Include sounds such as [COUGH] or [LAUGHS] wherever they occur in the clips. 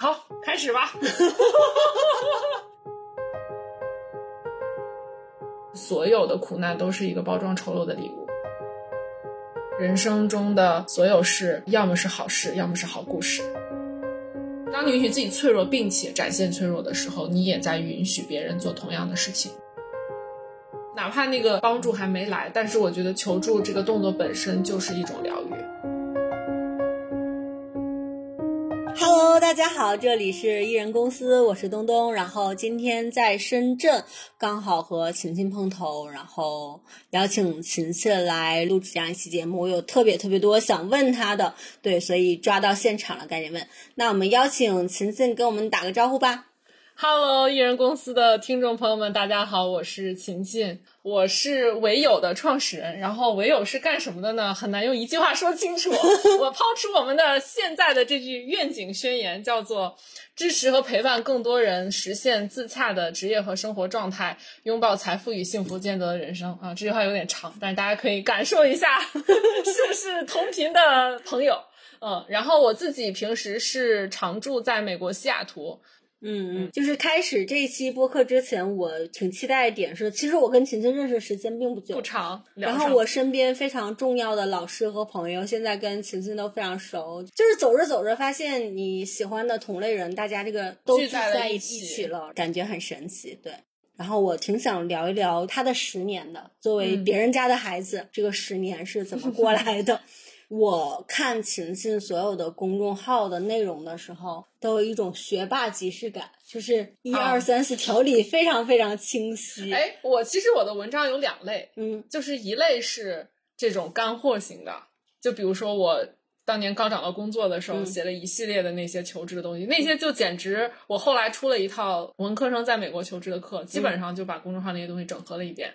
好，开始吧。[LAUGHS] 所有的苦难都是一个包装丑陋的礼物。人生中的所有事，要么是好事，要么是好故事。当你允许自己脆弱，并且展现脆弱的时候，你也在允许别人做同样的事情。哪怕那个帮助还没来，但是我觉得求助这个动作本身就是一种疗大家好，这里是艺人公司，我是东东。然后今天在深圳，刚好和琴琴碰头，然后邀请琴琴来录制这样一期节目。我有特别特别多想问她的，对，所以抓到现场了，赶紧问。那我们邀请琴琴跟我们打个招呼吧。Hello，艺人公司的听众朋友们，大家好，我是琴琴，我是唯有的创始人。然后唯有是干什么的呢？很难用一句话说清楚。[LAUGHS] 我抛出我们的现在的这句愿景宣言，叫做支持和陪伴更多人实现自洽的职业和生活状态，拥抱财富与幸福兼得的人生啊。这句话有点长，但是大家可以感受一下，[LAUGHS] 是不是同频的朋友？嗯，然后我自己平时是常住在美国西雅图。嗯嗯，就是开始这一期播客之前，我挺期待一点是，其实我跟琴琴认识时间并不久，不长。然后我身边非常重要的老师和朋友，现在跟琴琴都非常熟。就是走着走着，发现你喜欢的同类人，大家这个都聚在一起了，感觉很神奇。对，然后我挺想聊一聊他的十年的，作为别人家的孩子，这个十年是怎么过来的。[LAUGHS] 我看晴晴所有的公众号的内容的时候，都有一种学霸即视感，就是一二三四条理非常非常清晰。哎，我其实我的文章有两类，嗯，就是一类是这种干货型的，就比如说我当年刚找到工作的时候写了一系列的那些求职的东西，那些就简直我后来出了一套文科生在美国求职的课，基本上就把公众号那些东西整合了一遍。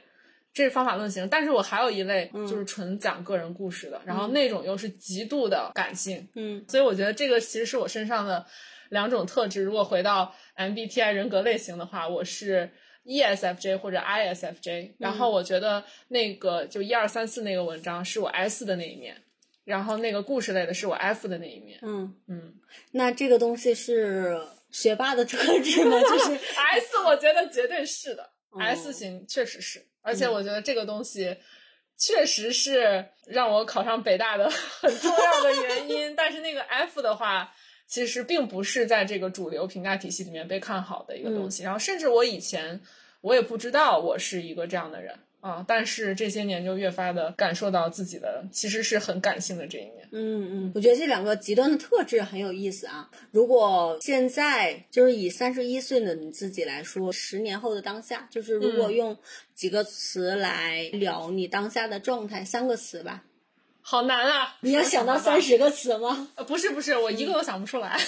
这是方法论型，但是我还有一类就是纯讲个人故事的，然后那种又是极度的感性，嗯，所以我觉得这个其实是我身上的两种特质。如果回到 MBTI 人格类型的话，我是 ESFJ 或者 ISFJ，然后我觉得那个就一二三四那个文章是我 S 的那一面，然后那个故事类的是我 F 的那一面，嗯。嗯，那这个东西是学霸的特质吗？就是 [LAUGHS] S，我觉得绝对是的，S 型确实是。而且我觉得这个东西确实是让我考上北大的 [LAUGHS] 很重要的原因。但是那个 F 的话，其实并不是在这个主流评价体系里面被看好的一个东西。然后，甚至我以前我也不知道我是一个这样的人。啊！但是这些年就越发的感受到自己的其实是很感性的这一面。嗯嗯，我觉得这两个极端的特质很有意思啊。如果现在就是以三十一岁的你自己来说，十年后的当下，就是如果用几个词来聊你当下的状态，三个词吧。好难啊！你要想到三十个词吗？呃，不是不是，我一个都想不出来。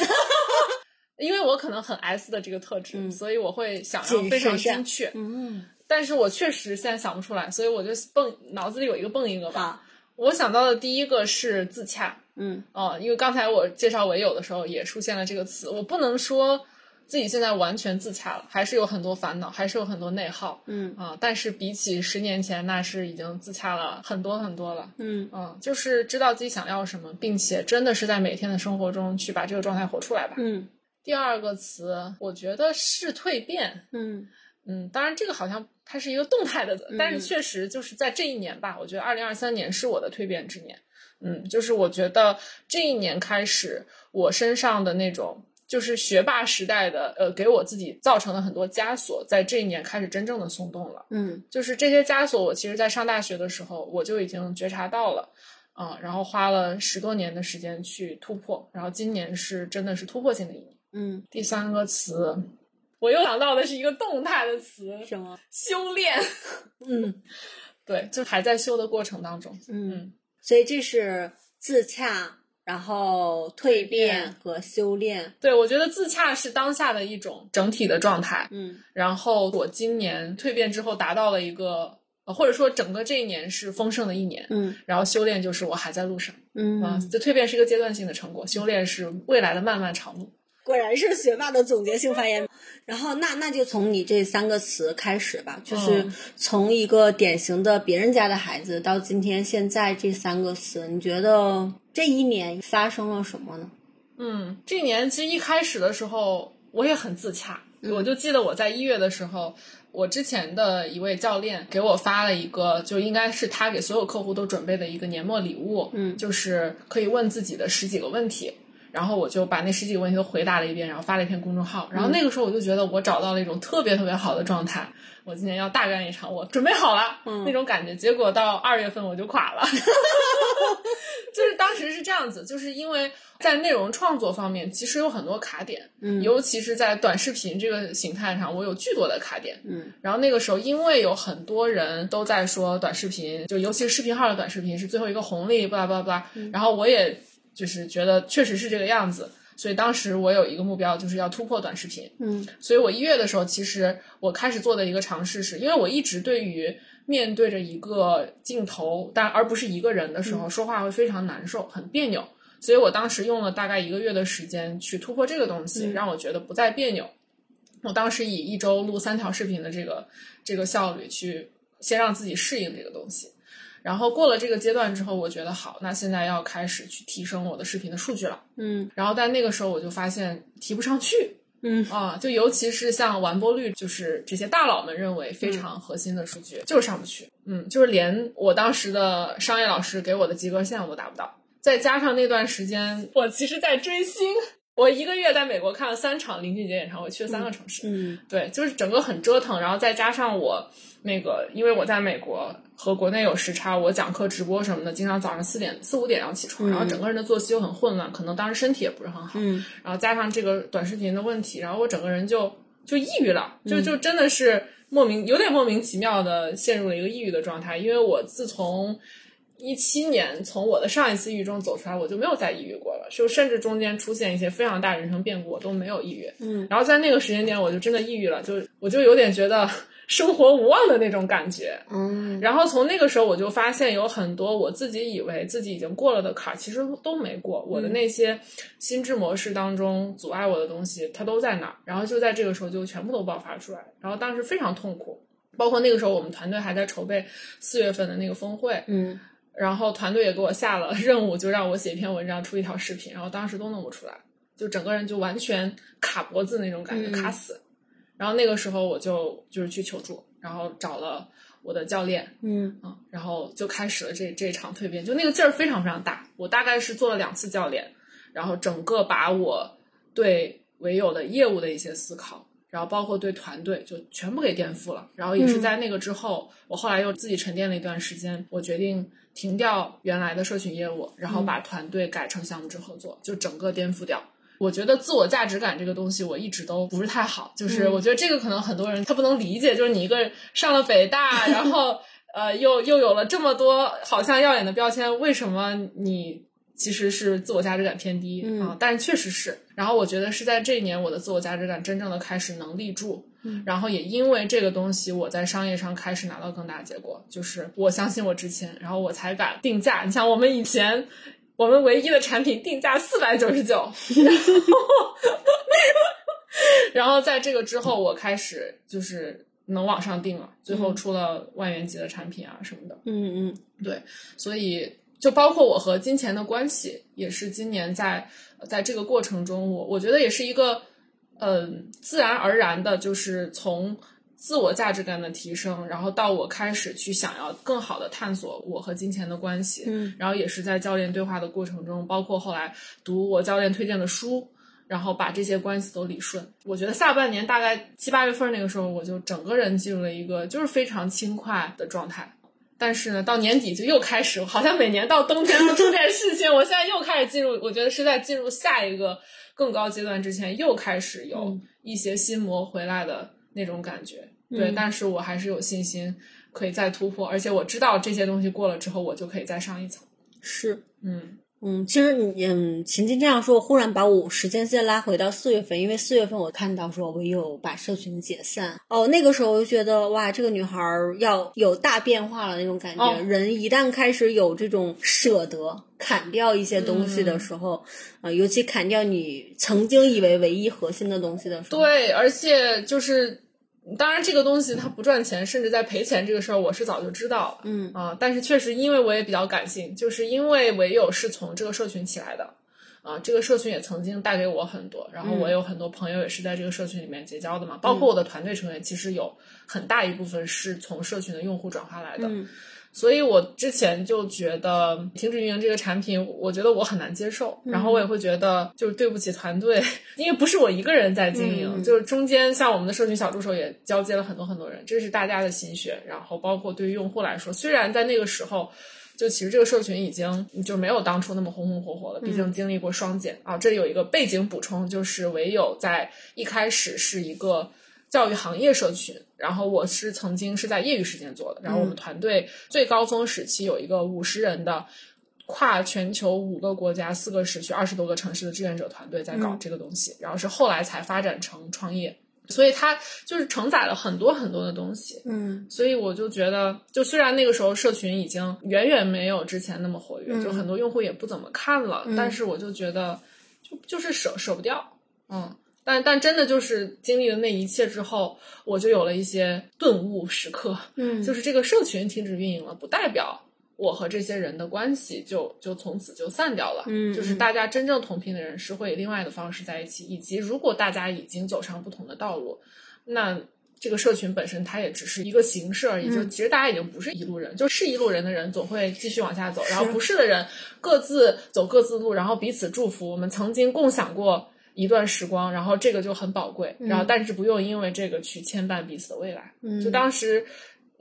[LAUGHS] 因为我可能很 S 的这个特质，所以我会想要非常精确。嗯。但是我确实现在想不出来，所以我就蹦脑子里有一个蹦一个吧。我想到的第一个是自洽，嗯，哦，因为刚才我介绍唯有的时候也出现了这个词。我不能说自己现在完全自洽了，还是有很多烦恼，还是有很多内耗，嗯啊。但是比起十年前，那是已经自洽了很多很多了，嗯嗯，就是知道自己想要什么，并且真的是在每天的生活中去把这个状态活出来吧。嗯，第二个词，我觉得是蜕变，嗯嗯，当然这个好像。它是一个动态的，但是确实就是在这一年吧，我觉得二零二三年是我的蜕变之年。嗯，就是我觉得这一年开始，我身上的那种就是学霸时代的，呃，给我自己造成了很多枷锁，在这一年开始真正的松动了。嗯，就是这些枷锁，我其实在上大学的时候我就已经觉察到了，嗯，然后花了十多年的时间去突破，然后今年是真的是突破性的一年。嗯，第三个词。我又想到的是一个动态的词，什么？修炼。嗯，[LAUGHS] 对，就还在修的过程当中。嗯，所以这是自洽，然后蜕变和修炼。对，我觉得自洽是当下的一种整体的状态。嗯，然后我今年蜕变之后达到了一个，或者说整个这一年是丰盛的一年。嗯，然后修炼就是我还在路上。嗯啊，这蜕变是一个阶段性的成果，修炼是未来的漫漫长路。果然是学霸的总结性发言。然后，那那就从你这三个词开始吧，就是从一个典型的别人家的孩子到今天现在这三个词，你觉得这一年发生了什么呢？嗯，这一年其实一开始的时候我也很自洽，我就记得我在一月的时候，我之前的一位教练给我发了一个，就应该是他给所有客户都准备的一个年末礼物，嗯就是可以问自己的十几个问题。然后我就把那十几个问题都回答了一遍，然后发了一篇公众号。然后那个时候我就觉得我找到了一种特别特别好的状态，我今年要大干一场，我准备好了、那种感觉。结果到二月份我就垮了，[LAUGHS] 就是当时是这样子，就是因为在内容创作方面其实有很多卡点，嗯尤其是在短视频这个形态上，我有巨多的卡点。嗯然后那个时候，因为有很多人都在说短视频，就尤其是视频号的短视频是最后一个红利，巴拉巴拉巴拉。然后我也就是觉得确实是这个样子，所以当时我有一个目标，就是要突破短视频。嗯所以我一月的时候，其实我开始做的一个尝试是，因为我一直对于面对着一个镜头，但而不是一个人的时候，说话会非常难受，很别扭。所以我当时用了大概一个月的时间去突破这个东西，让我觉得不再别扭。我当时以一周录三条视频的这个这个效率去先让自己适应这个东西，然后过了这个阶段之后，我觉得好，那现在要开始去提升我的视频的数据了。嗯然后但那个时候我就发现提不上去，嗯啊，就尤其是像完播率，就是这些大佬们认为非常核心的数据，就是上不去。嗯，就是连我当时的商业老师给我的及格线我都达不到。再加上那段时间，我其实在追星，我一个月在美国看了三场林俊杰演唱会，去了三个城市。嗯对，就是整个很折腾，然后再加上我那个，因为我在美国和国内有时差，我讲课、直播什么的，经常早上四点、四五点要起床，然后整个人的作息又很混乱，可能当时身体也不是很好，嗯然后加上这个短视频的问题，然后我整个人就就抑郁了，就就真的是莫名有点莫名其妙的陷入了一个抑郁的状态，因为我自从。一七年从我的上一次抑郁中走出来，我就没有再抑郁过了，就甚至中间出现一些非常大人生变故，我都没有抑郁。嗯然后在那个时间点，我就真的抑郁了，就我就有点觉得生活无望的那种感觉。嗯然后从那个时候，我就发现有很多我自己以为自己已经过了的坎儿，其实都没过。我的那些心智模式当中阻碍我的东西，它都在那儿。然后就在这个时候，就全部都爆发出来。然后当时非常痛苦，包括那个时候我们团队还在筹备四月份的那个峰会，嗯然后团队也给我下了任务，就让我写一篇文章，出一条视频，然后当时都弄不出来，就整个人就完全卡脖子那种感觉，嗯卡死。然后那个时候我就就是去求助，然后找了我的教练，嗯啊，然后就开始了这这场蜕变，就那个劲儿非常非常大。我大概是做了两次教练，然后整个把我对唯有的业务的一些思考，然后包括对团队，就全部给颠覆了。然后也是在那个之后，我后来又自己沉淀了一段时间，我决定停掉原来的社群业务，然后把团队改成项目制合作，就整个颠覆掉。我觉得自我价值感这个东西，我一直都不是太好。就是我觉得这个可能很多人他不能理解，就是你一个上了北大，然后 [LAUGHS] 呃又又有了这么多好像耀眼的标签，为什么你其实是自我价值感偏低、嗯啊？但是确实是。然后我觉得是在这一年，我的自我价值感真正的开始能立住。嗯然后也因为这个东西，我在商业上开始拿到更大结果，就是我相信我之前，然后我才敢定价。你像我们以前，我们唯一的产品定价四百九十九，然后在这个之后，我开始就是能往上定了，最后出了万元级的产品啊什么的。嗯嗯。对，所以就包括我和金钱的关系，也是今年在在这个过程中，我我觉得也是一个嗯、自然而然的，就是从自我价值感的提升，然后到我开始去想要更好的探索我和金钱的关系，嗯然后也是在教练对话的过程中，包括后来读我教练推荐的书。然后把这些关系都理顺，我觉得下半年大概七八月份那个时候，我就整个人进入了一个就是非常轻快的状态。但是呢，到年底就又开始，好像每年到冬天都出点事情。我现在又开始进入，我觉得是在进入下一个更高阶段之前，又开始有嗯一些心魔回来的那种感觉。对，嗯但是我还是有信心可以再突破，而且我知道这些东西过了之后，我就可以再上一层。是。嗯嗯，其实你嗯，琴琴这样说，忽然把我时间线拉回到四月份，因为四月份我看到说我有把社群解散，哦，那个时候我就觉得哇，这个女孩儿要有大变化了那种感觉。哦人一旦开始有这种舍得砍掉一些东西的时候，呃，尤其砍掉你曾经以为唯一核心的东西的时候，对，而且就是，当然这个东西它不赚钱，甚至在赔钱这个事儿，我是早就知道了。嗯啊，但是确实因为我也比较感性，就是因为唯有是从这个社群起来的，啊，这个社群也曾经带给我很多，然后我有很多朋友也是在这个社群里面结交的嘛，包括我的团队成员，其实有很大一部分是从社群的用户转化来的。所以我之前就觉得停止运营这个产品，我觉得我很难接受，然后我也会觉得就是对不起团队，[LAUGHS] 因为不是我一个人在经营，就是中间像我们的社群小助手也交接了很多很多人，这是大家的心血，然后包括对于用户来说，虽然在那个时候，就其实这个社群已经就没有当初那么红红火火了，毕竟经历过双减啊。这里有一个背景补充，就是唯有在一开始是一个。教育行业社群，然后我是曾经是在业余时间做的，然后我们团队最高峰时期有一个五十人的跨全球五个国家四个时区二十多个城市的志愿者团队在搞这个东西，然后是后来才发展成创业，所以它就是承载了很多很多的东西，嗯，所以我就觉得，就虽然那个时候社群已经远远没有之前那么活跃，就很多用户也不怎么看了，但是我就觉得就就是舍舍不掉，嗯。但但真的就是经历了那一切之后，我就有了一些顿悟时刻。嗯，就是这个社群停止运营了，不代表我和这些人的关系就就从此就散掉了。嗯，就是大家真正同频的人是会以另外的方式在一起，以及如果大家已经走上不同的道路，那这个社群本身它也只是一个形式而已。就其实大家已经不是一路人，就是一路人的人总会继续往下走，然后不是的人各自走各自路，然后彼此祝福。我们曾经共享过。一段时光，然后这个就很宝贵，然后但是不用因为这个去牵绊彼此的未来。就当时，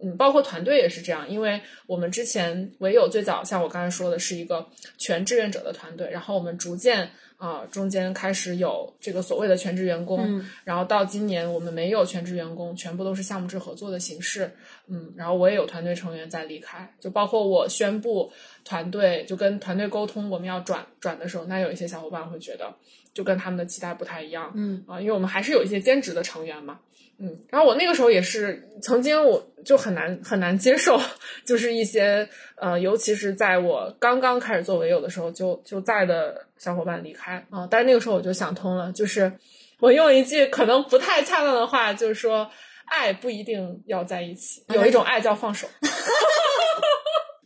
嗯，包括团队也是这样，因为我们之前唯有最早像我刚才说的是一个全志愿者的团队，然后我们逐渐啊中间开始有这个所谓的全职员工，然后到今年我们没有全职员工，全部都是项目制合作的形式。嗯，然后我也有团队成员在离开，就包括我宣布团队就跟团队沟通我们要转转的时候，那有一些小伙伴会觉得。就跟他们的期待不太一样，嗯啊，因为我们还是有一些兼职的成员嘛，嗯，然后我那个时候也是曾经我就很难很难接受，就是一些呃，尤其是在我刚刚开始做唯友的时候就就在的小伙伴离开啊，但是那个时候我就想通了，就是我用一句可能不太恰当的话，就是说爱不一定要在一起，有一种爱叫放手。[LAUGHS]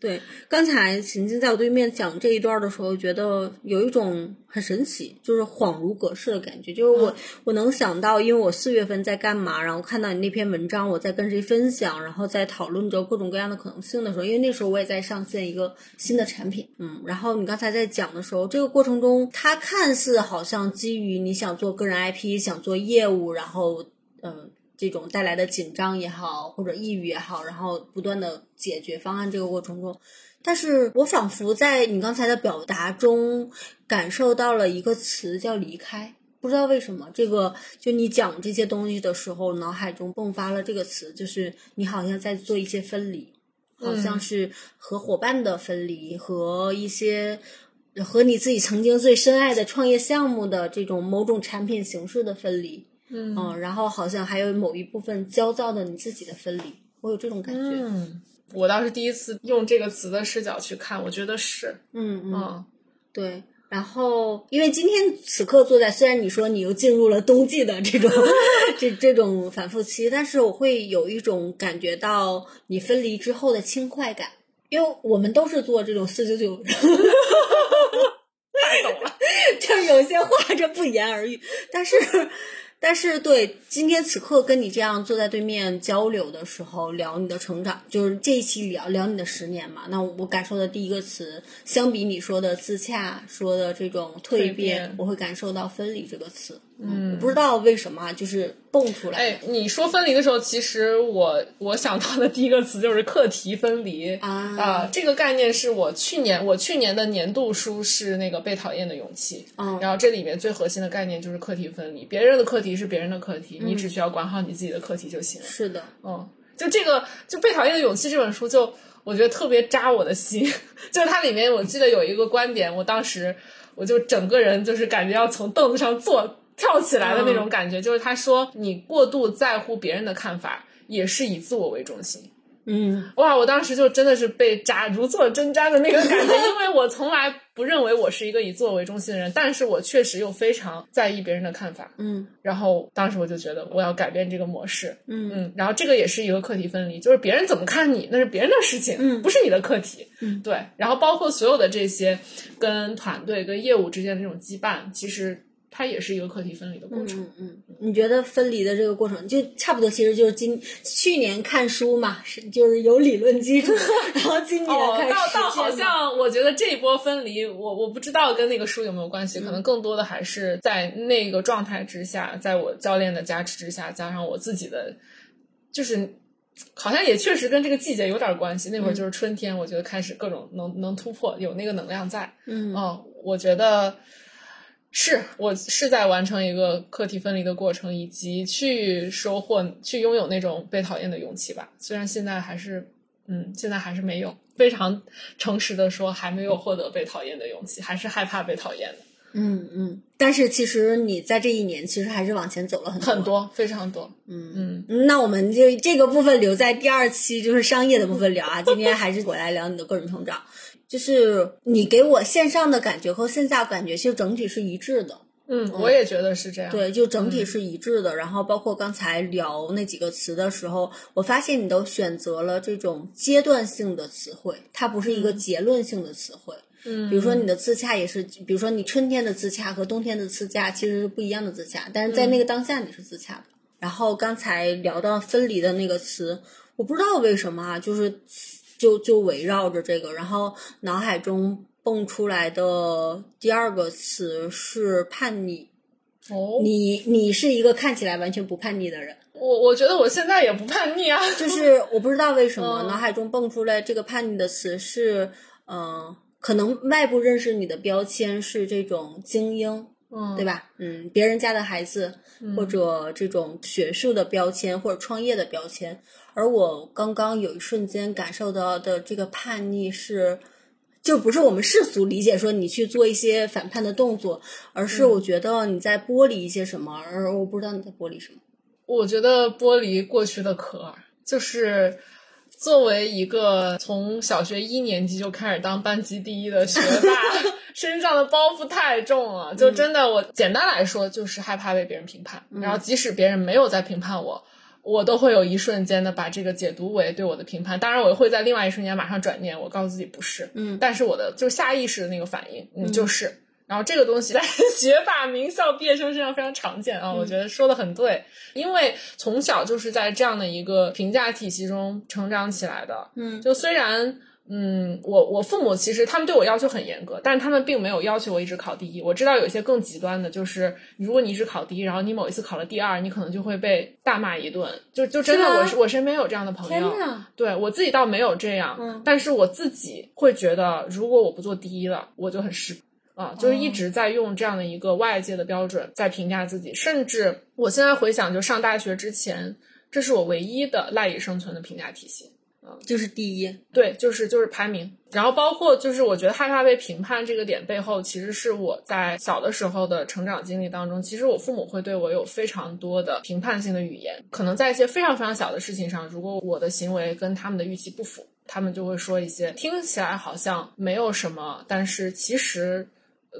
对，刚才秦静在我对面讲这一段的时候，觉得有一种很神奇，就是恍如隔世的感觉。就是我我能想到，因为我四月份在干嘛，然后看到你那篇文章，我在跟谁分享，然后在讨论着各种各样的可能性的时候，因为那时候我也在上线一个新的产品，嗯，然后你刚才在讲的时候，这个过程中，它看似好像基于你想做个人 IP，想做业务，然后嗯。这种带来的紧张也好，或者抑郁也好，然后不断的解决方案这个过程中，但是我仿佛在你刚才的表达中感受到了一个词叫离开，不知道为什么，这个就你讲这些东西的时候，脑海中迸发了这个词，就是你好像在做一些分离，好像是和伙伴的分离，和一些和你自己曾经最深爱的创业项目的这种某种产品形式的分离。嗯，然后好像还有某一部分焦躁的你自己的分离，我有这种感觉。嗯，我倒是第一次用这个词的视角去看，我觉得是，嗯嗯，对。然后，因为今天此刻坐在，虽然你说你又进入了冬季的这种 [LAUGHS] 这这种反复期，但是我会有一种感觉到你分离之后的轻快感，因为我们都是做这种四九九，[LAUGHS] 太懂了，就有些话这不言而喻，但是。但是，对今天此刻跟你这样坐在对面交流的时候，聊你的成长，就是这一期聊聊你的十年嘛。那我感受的第一个词，相比你说的自洽，说的这种蜕变，我会感受到分离这个词。嗯，不知道为什么，就是蹦出来。哎，你说分离的时候，其实我我想到的第一个词就是课题分离啊啊！这个概念是我去年我去年的年度书是那个《被讨厌的勇气》，嗯，然后这里面最核心的概念就是课题分离。别人的课题是别人的课题，你只需要管好你自己的课题就行了。是的，嗯，就这个就《被讨厌的勇气》这本书，就我觉得特别扎我的心。[LAUGHS] 就是它里面，我记得有一个观点，我当时我就整个人就是感觉要从凳子上坐。跳起来的那种感觉，就是他说你过度在乎别人的看法，也是以自我为中心。嗯。哇，我当时就真的是被扎如坐针毡的那个感觉，因为我从来不认为我是一个以自我为中心的人，但是我确实又非常在意别人的看法。嗯。然后当时我就觉得我要改变这个模式，嗯。嗯，然后这个也是一个课题分离，就是别人怎么看你，那是别人的事情，嗯。不是你的课题，嗯，对。然后包括所有的这些跟团队、跟业务之间的这种羁绊，其实它也是一个课题分离的过程。嗯嗯，你觉得分离的这个过程就差不多，其实就是今去年看书嘛，是就是有理论基础，然后今年哦，开始倒倒好像我觉得这一波分离，我我不知道跟那个书有没有关系，可能更多的还是在那个状态之下，在我教练的加持之下，加上我自己的，就是好像也确实跟这个季节有点关系。那会儿就是春天，我觉得开始各种能能突破，有那个能量在。嗯哦，我觉得是我是在完成一个课题分离的过程，以及去收获、去拥有那种被讨厌的勇气吧。虽然现在还是，嗯，现在还是没有，非常诚实的说，还没有获得被讨厌的勇气，还是害怕被讨厌的嗯嗯，但是其实你在这一年其实还是往前走了很多很多，非常多。嗯嗯，嗯，那我们就这个部分留在第二期，就是商业的部分聊啊。今天还是我来聊你的个人成长，就是你给我线上的感觉和线下感觉其实整体是一致的。嗯，我也觉得是这样。对，就整体是一致的。然后包括刚才聊那几个词的时候，我发现你都选择了这种阶段性的词汇，它不是一个结论性的词汇。嗯，比如说你的自洽也是，比如说你春天的自洽和冬天的自洽其实是不一样的自洽，但是在那个当下你是自洽的。然后刚才聊到分离的那个词，我不知道为什么啊，就是就就围绕着这个，然后脑海中蹦出来的第二个词是叛逆。哦，你你是一个看起来完全不叛逆的人，我我觉得我现在也不叛逆啊。就是 [LAUGHS] 我不知道为什么嗯脑海中蹦出来这个叛逆的词是，嗯、可能外部认识你的标签是这种精英，嗯，对吧？嗯，别人家的孩子，或者这种学术的标签，或者创业的标签。而我刚刚有一瞬间感受到的这个叛逆是，就不是我们世俗理解说你去做一些反叛的动作，而是嗯我觉得你在剥离一些什么，而我不知道你在剥离什么。我觉得剥离过去的壳儿，就是作为一个从小学一年级就开始当班级第一的学霸，[LAUGHS] 身上的包袱太重了。就真的，我简单来说就是害怕被别人评判，然后即使别人没有在评判我。我都会有一瞬间的把这个解读为对我的评判，当然我会在另外一瞬间马上转念，我告诉自己不是，嗯。但是我的就是下意识的那个反应，嗯，就是。然后这个东西在 [LAUGHS] 学霸、名校毕业生身上非常常见啊，我觉得说的很对，因为从小就是在这样的一个评价体系中成长起来的。嗯。就虽然，嗯，我我父母其实他们对我要求很严格，但是他们并没有要求我一直考第一。我知道有一些更极端的，就是如果你一直考第一，然后你某一次考了第二，你可能就会被大骂一顿。就就真的我是我身边有这样的朋友，对我自己倒没有这样，嗯但是我自己会觉得，如果我不做第一了，我就很失啊，就是一直在用这样的一个外界的标准在评价自己，甚至我现在回想，就上大学之前，这是我唯一的赖以生存的评价体系。就是第一，对，就是就是排名，然后包括就是我觉得害怕被评判这个点背后，其实是我在小的时候的成长经历当中，其实我父母会对我有非常多的评判性的语言，可能在一些非常非常小的事情上，如果我的行为跟他们的预期不符，他们就会说一些听起来好像没有什么，但是其实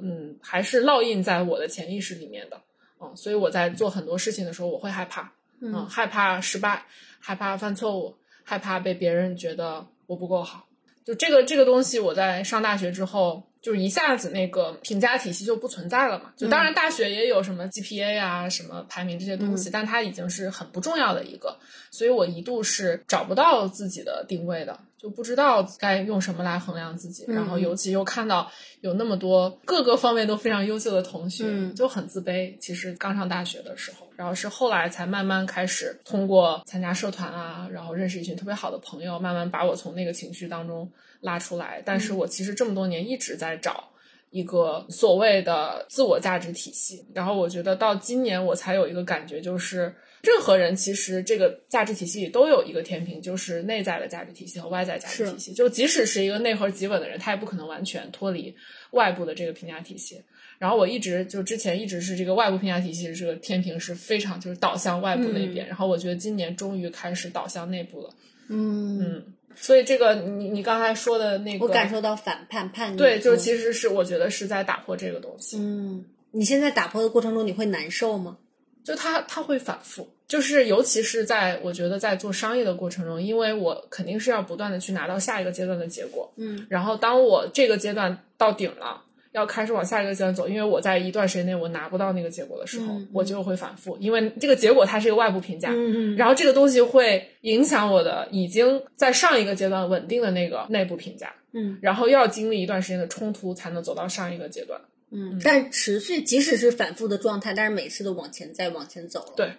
嗯还是烙印在我的潜意识里面的，嗯，所以我在做很多事情的时候，我会害怕，嗯，害怕失败，害怕犯错误，害怕被别人觉得我不够好。就这个这个东西，我在上大学之后，就是一下子那个评价体系就不存在了嘛。就当然大学也有什么 GPA 啊、什么排名这些东西，但它已经是很不重要的一个，所以我一度是找不到自己的定位的，就不知道该用什么来衡量自己。然后尤其又看到有那么多各个方面都非常优秀的同学，嗯就很自卑。其实刚上大学的时候，然后是后来才慢慢开始通过参加社团啊，然后认识一群特别好的朋友，慢慢把我从那个情绪当中拉出来。但是我其实这么多年一直在找。一个所谓的自我价值体系，然后我觉得到今年我才有一个感觉，就是任何人其实这个价值体系里都有一个天平，就是内在的价值体系和外在价值体系。就即使是一个内核极稳的人，他也不可能完全脱离外部的这个评价体系。然后我一直就之前一直是这个外部评价体系这个天平是非常就是导向外部那边，然后我觉得今年终于开始导向内部了。嗯，嗯，所以这个你你刚才说的那个，我感受到反叛叛逆。对，就其实是我觉得是在打破这个东西，嗯，你现在打破的过程中，你会难受吗？就它它会反复，就是尤其是在我觉得在做商业的过程中，因为我肯定是要不断的去拿到下一个阶段的结果，嗯然后当我这个阶段到顶了。要开始往下一个阶段走，因为我在一段时间内我拿不到那个结果的时候，嗯嗯我就会反复，因为这个结果它是一个外部评价，嗯然后这个东西会影响我的已经在上一个阶段稳定的那个内部评价，嗯。然后要经历一段时间的冲突才能走到上一个阶段。嗯，但持续，即使是反复的状态，但是每次都往前再往前走了。对，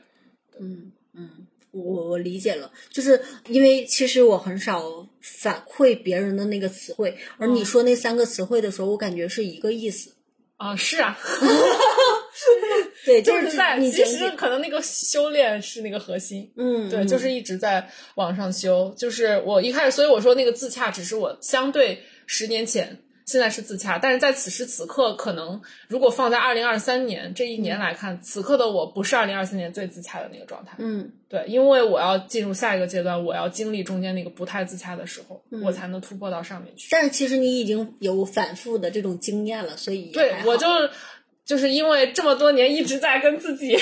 嗯嗯，我我理解了，就是因为其实我很少反馈别人的那个词汇，而你说那三个词汇的时候，我感觉是一个意思。啊、是啊，[LAUGHS] 对，就是是在你其实可能那个修炼是那个核心。嗯，对，嗯就是一直在往上修。就是我一开始，所以我说那个自洽只是我相对十年前，现在是自洽，但是在此时此刻，可能如果放在二零二三年这一年来看，此刻的我不是二零二三年最自洽的那个状态。嗯对，因为我要进入下一个阶段，我要经历中间那个不太自洽的时候，嗯我才能突破到上面去。但是其实你已经有反复的这种经验了，所以对我就就是因为这么多年一直在跟自己，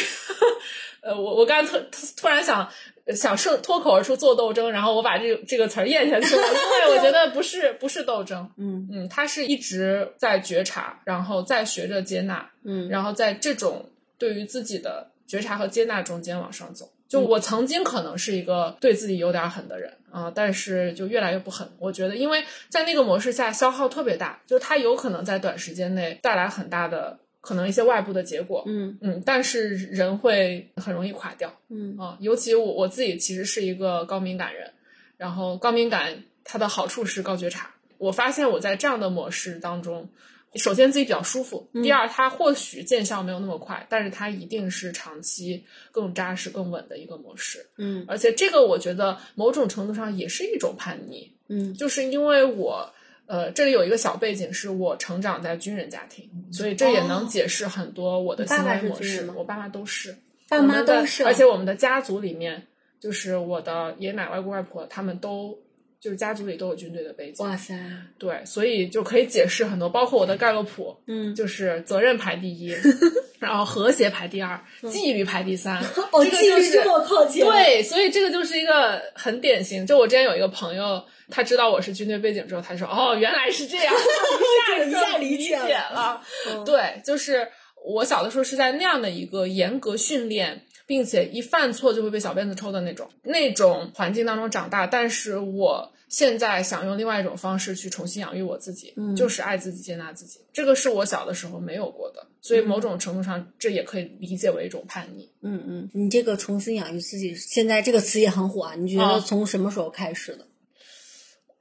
[LAUGHS] 呃，我我刚突突然想想顺脱口而出做斗争，然后我把这个这个词儿咽下去了，因为我觉得不是不是斗争，嗯嗯，他是一直在觉察，然后再学着接纳，嗯然后在这种对于自己的觉察和接纳中间往上走。就我曾经可能是一个对自己有点狠的人啊、但是就越来越不狠。我觉得，因为在那个模式下消耗特别大，就它有可能在短时间内带来很大的可能一些外部的结果，嗯嗯，但是人会很容易垮掉嗯啊。尤其我我自己其实是一个高敏感人，然后高敏感它的好处是高觉察。我发现我在这样的模式当中，首先自己比较舒服，第二它或许见效没有那么快，但是它一定是长期更扎实、更稳的一个模式。嗯而且这个我觉得某种程度上也是一种叛逆，嗯就是因为我。呃，这里有一个小背景，是我成长在军人家庭，所以这也能哦解释很多我的行为模。式我爸妈都是，爸妈都是而且我们的家族里面，就是我的爷爷奶奶、外公外婆，他们都就是家族里都有军队的背景，哇塞，对，所以就可以解释很多，包括我的盖洛普，嗯就是责任排第一，[LAUGHS] 然后和谐排第二，纪律排第三，哦，这个就是纪律这么靠前，对，所以这个就是一个很典型。就我之前有一个朋友，他知道我是军队背景之后，他说：“哦，原来是这样，一 [LAUGHS] 一下就理下理解解了。嗯对，就是我小的时候是在那样的一个严格训练，并且一犯错就会被小辫子抽的那种那种环境当中长大。但是我现在想用另外一种方式去重新养育我自己，嗯就是爱自己、接纳自己。这个是我小的时候没有过的，所以某种程度上，这也可以理解为一种叛逆。嗯嗯，你这个重新养育自己，现在这个词也很火啊。你觉得啊从什么时候开始的？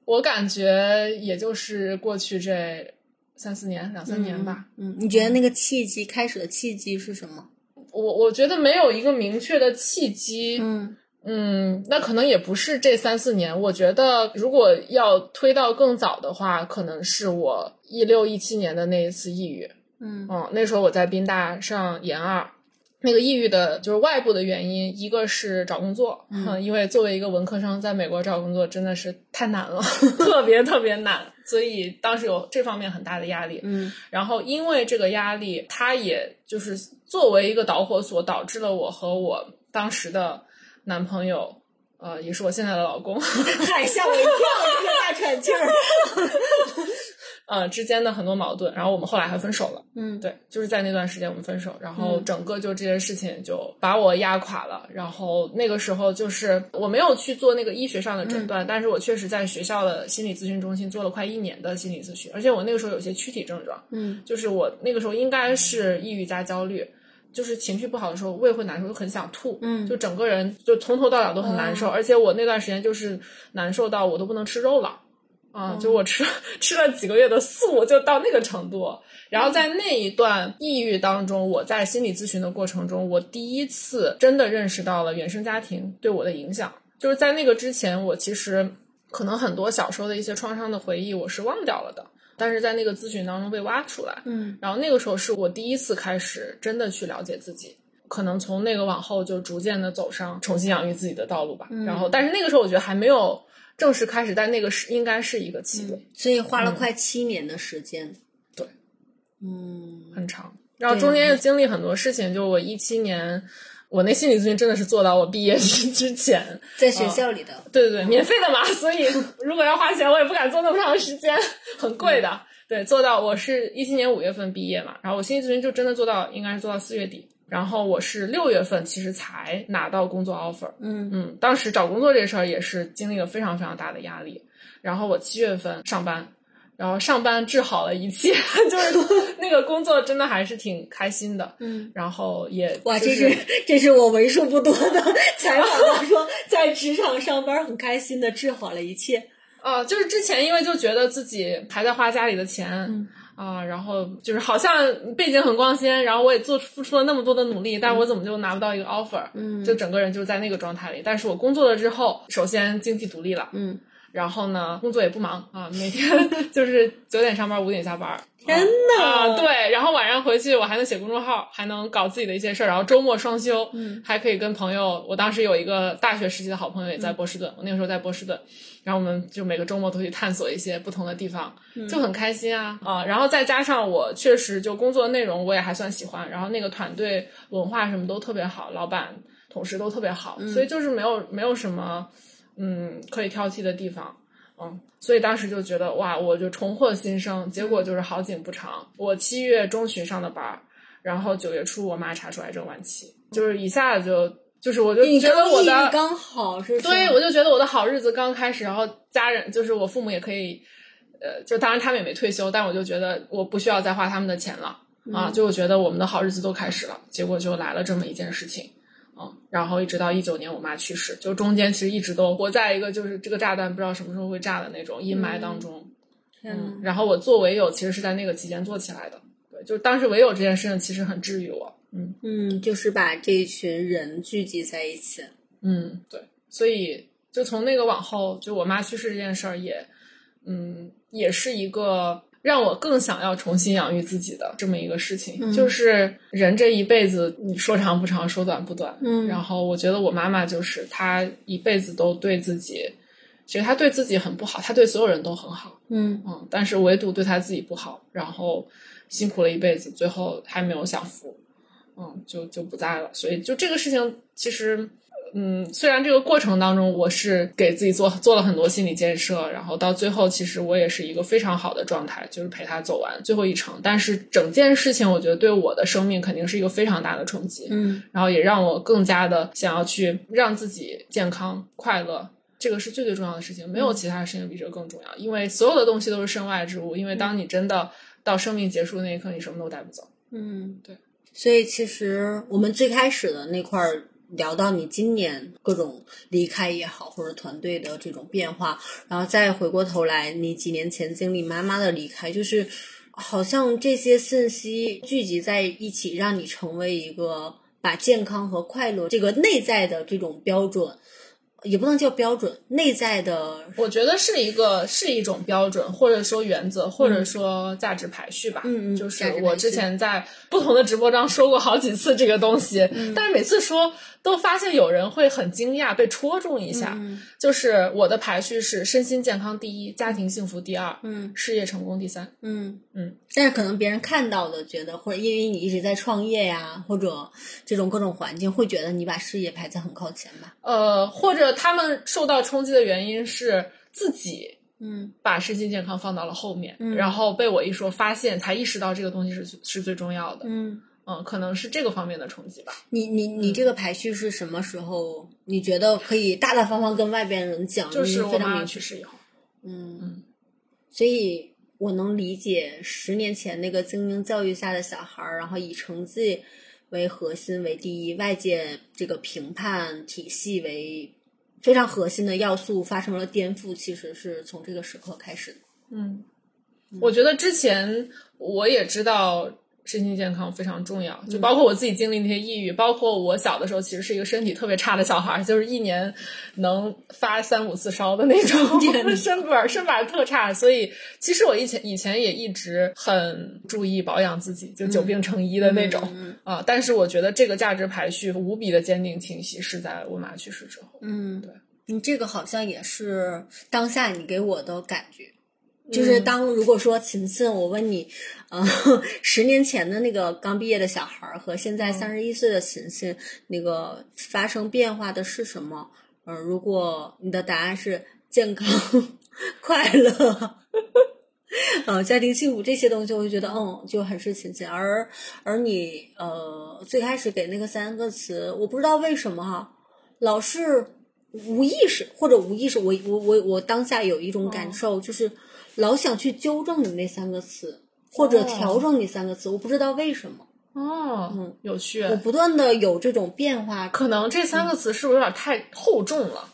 我感觉也就是过去这三四年、两三年吧。嗯，你觉得那个契机开始的契机是什么？我我觉得没有一个明确的契机。嗯嗯，那可能也不是这三四年。我觉得如果要推到更早的话，可能是我一六一七年的那一次抑郁。嗯嗯，那时候我在宾大上研二，那个抑郁的就是外部的原因，一个是找工作，嗯因为作为一个文科生在美国找工作真的是太难了，[LAUGHS] 特别特别难，所以当时有这方面很大的压力。嗯然后因为这个压力，它也就是作为一个导火索，导致了我和我当时的男朋友，呃，也是我现在的老公，[LAUGHS] 嗨，吓我一跳，这个大喘气儿。呃之间的很多矛盾，然后我们后来还分手了。嗯对，就是在那段时间我们分手，然后嗯整个就这件事情就把我压垮了。然后那个时候就是我没有去做那个医学上的诊嗯断，但是我确实在学校的心理咨询中心做了快一年的心理咨询，而且我那个时候有些躯体症状，嗯就是我那个时候应该是抑郁加焦虑。就是情绪不好的时候，胃会难受，就很想吐，嗯就整个人就从头到脚都很难受，哦而且我那段时间就是难受到我都不能吃肉了，啊，哦就我吃 [LAUGHS] 吃了几个月的素，就到那个程度。然后在那一段抑郁当中，我在心理咨询的过程中，我第一次真的认识到了原生家庭对我的影响。就是在那个之前，我其实可能很多小时候的一些创伤的回忆，我是忘掉了的，但是在那个咨询当中被挖出来。嗯然后那个时候是我第一次开始真的去了解自己。可能从那个往后就逐渐的走上重新养育自己的道路吧。然后，但是那个时候我觉得还没有正式开始，但那个是应该是一个起点，所以花了快七年的时间。对，嗯，很长。然后中间又经历很多事情，就我一七年。我那心理咨询真的是做到我毕业之 [LAUGHS] 之前，在学校里的，对对对，免费的嘛，所以如果要花钱，我也不敢做那么长时间，[LAUGHS] 很贵的。对，做到我是一七年五月份毕业嘛，然后我心理咨询就真的做到，应该是做到四月底，然后我是六月份其实才拿到工作 offer，嗯嗯，当时找工作这事儿也是经历了非常非常大的压力，然后我七月份上班。然后上班治好了一切，[LAUGHS] 就是那个工作真的还是挺开心的，嗯，然后也哇，这是这是我为数不多的采访到说在职场上班很开心的治好了一切。啊，就是之前因为就觉得自己还在花家里的钱，啊，然后就是好像背景很光鲜，然后我也做付出了那么多的努力，但是我怎么就拿不到一个 offer？嗯，就整个人就在那个状态里。但是我工作了之后，首先经济独立了，嗯。然后呢，工作也不忙啊，每天 [LAUGHS] 就是九点上班，五点下班。天呐！啊，对，然后晚上回去我还能写公众号，还能搞自己的一些事儿，然后周末双休，嗯，还可以跟朋友。我当时有一个大学时期的好朋友也在波士顿，我那个时候在波士顿，然后我们就每个周末都去探索一些不同的地方，就很开心啊啊！然后再加上我确实就工作内容我也还算喜欢，然后那个团队文化什么都特别好，老板同事都特别好，所以就是没有没有什么。嗯，可以挑剔的地方，嗯，所以当时就觉得哇，我就重获新生。结果就是好景不长，我七月中旬上的班，然后九月初我妈查出癌症晚期，就是一下子就就是我就觉得我的刚好是对，我就觉得我的好日子刚开始，然后家人就是我父母也可以，呃，就当然他们也没退休，但我就觉得我不需要再花他们的钱了啊，就我觉得我们的好日子都开始了，结果就来了这么一件事情。嗯，然后一直到一九年我妈去世，就中间其实一直都活在一个就是这个炸弹不知道什么时候会炸的那种阴霾当中。嗯，然后我做唯有其实是在那个期间做起来的，对，就当时唯有这件事情其实很治愈我。嗯嗯，就是把这一群人聚集在一起。嗯，对，所以就从那个往后，就我妈去世这件事儿也，嗯，也是一个。让我更想要重新养育自己的这么一个事情，就是人这一辈子，你说长不长，说短不短。嗯，然后我觉得我妈妈就是她一辈子都对自己，其实她对自己很不好，她对所有人都很好。嗯嗯，但是唯独对她自己不好，然后辛苦了一辈子，最后还没有享福，嗯，就就不在了。所以就这个事情，其实。嗯，虽然这个过程当中我是给自己做做了很多心理建设，然后到最后其实我也是一个非常好的状态，就是陪他走完最后一程。但是整件事情，我觉得对我的生命肯定是一个非常大的冲击。嗯，然后也让我更加的想要去让自己健康快乐，这个是最最重要的事情，没有其他事情比这个更重要。因为所有的东西都是身外之物，因为当你真的到生命结束那一刻，你什么都带不走。嗯，对。所以其实我们最开始的那块儿。聊到你今年各种离开也好，或者团队的这种变化，然后再回过头来，你几年前经历妈妈的离开，就是好像这些信息聚集在一起，让你成为一个把健康和快乐这个内在的这种标准。也不能叫标准，内在的，我觉得是一个是一种标准，或者说原则，或者说价值排序吧。嗯嗯，就是我之前在不同的直播中说过好几次这个东西，但是每次说都发现有人会很惊讶，被戳中一下。就是我的排序是身心健康第一，家庭幸福第二，嗯，事业成功第三。嗯嗯，但是可能别人看到的觉得，或者因为你一直在创业呀，或者这种各种环境，会觉得你把事业排在很靠前吧？呃，或者。他们受到冲击的原因是自己，嗯，把身心健康放到了后面，嗯，然后被我一说，发现才意识到这个东西是是最重要的，嗯嗯，可能是这个方面的冲击吧。你你你这个排序是什么时候？你觉得可以大大方方跟外边人讲？就是我妈去世以后，嗯嗯，所以我能理解十年前那个精英教育下的小孩儿，然后以成绩为核心为第一，外界这个评判体系为。非常核心的要素发生了颠覆，其实是从这个时刻开始的。嗯，我觉得之前我也知道，身心健康非常重要，就包括我自己经历那些抑郁，包括我小的时候其实是一个身体特别差的小孩，就是一年能发三五次烧的那种，[LAUGHS] 身板身板特差，所以其实我以前以前也一直很注意保养自己，就久病成医的那种啊。但是我觉得这个价值排序无比的坚定清晰，是在我妈去世之后。嗯，对，你这个好像也是当下你给我的感觉。就是当如果说琴琴，我问你，呃，十年前的那个刚毕业的小孩儿和现在三十一岁的琴琴，那个发生变化的是什么？嗯，如果你的答案是健康、[LAUGHS] 快乐，呃，家庭幸福这些东西，我就觉得嗯，就很是亲切。而而你呃，最开始给那个三个词，我不知道为什么哈，老是无意识或者无意识，我我我我当下有一种感受就是。老想去纠正你那三个词，或者调整你三个词，我不知道为什么。哦，嗯，有趣。我不断的有这种变化，可能这三个词是不是有点太厚重了？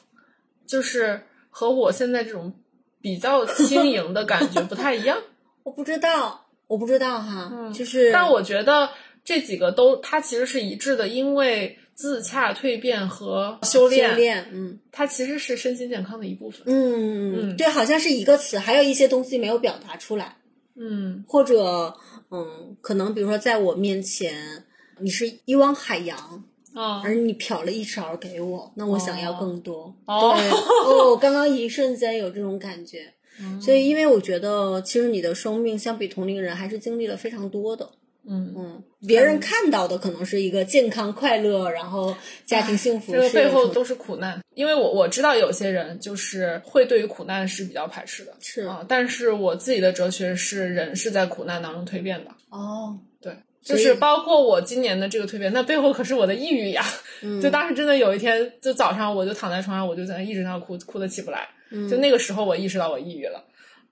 就是和我现在这种比较轻盈的感觉不太一样。[LAUGHS] 我不知道，我不知道哈，就是。但我觉得这几个都，它其实是一致的，因为。自洽、蜕变和修炼，嗯，它其实是身心健康的一部分。嗯嗯，对，好像是一个词，还有一些东西没有表达出来。嗯，或者，嗯，可能比如说，在我面前，你是一汪海洋啊，而你瞟了一勺给我，那我想要更多。哦，[LAUGHS] 哦，刚刚一瞬间有这种感觉。所以，因为我觉得，其实你的生命相比同龄人还是经历了非常多的。嗯嗯，别人看到的可能是一个健康快乐，然后家庭幸福，这个背后都是苦难。因为我我知道有些人就是会对于苦难是比较排斥的，是啊。但是我自己的哲学是，人是在苦难当中蜕变的。哦，对，就是包括我今年的这个蜕变，那背后可是我的抑郁呀。嗯 [LAUGHS] 就当时真的有一天，就早上我就躺在床上，我就在那一直在那哭，哭的起不来。嗯就那个时候，我意识到我抑郁了。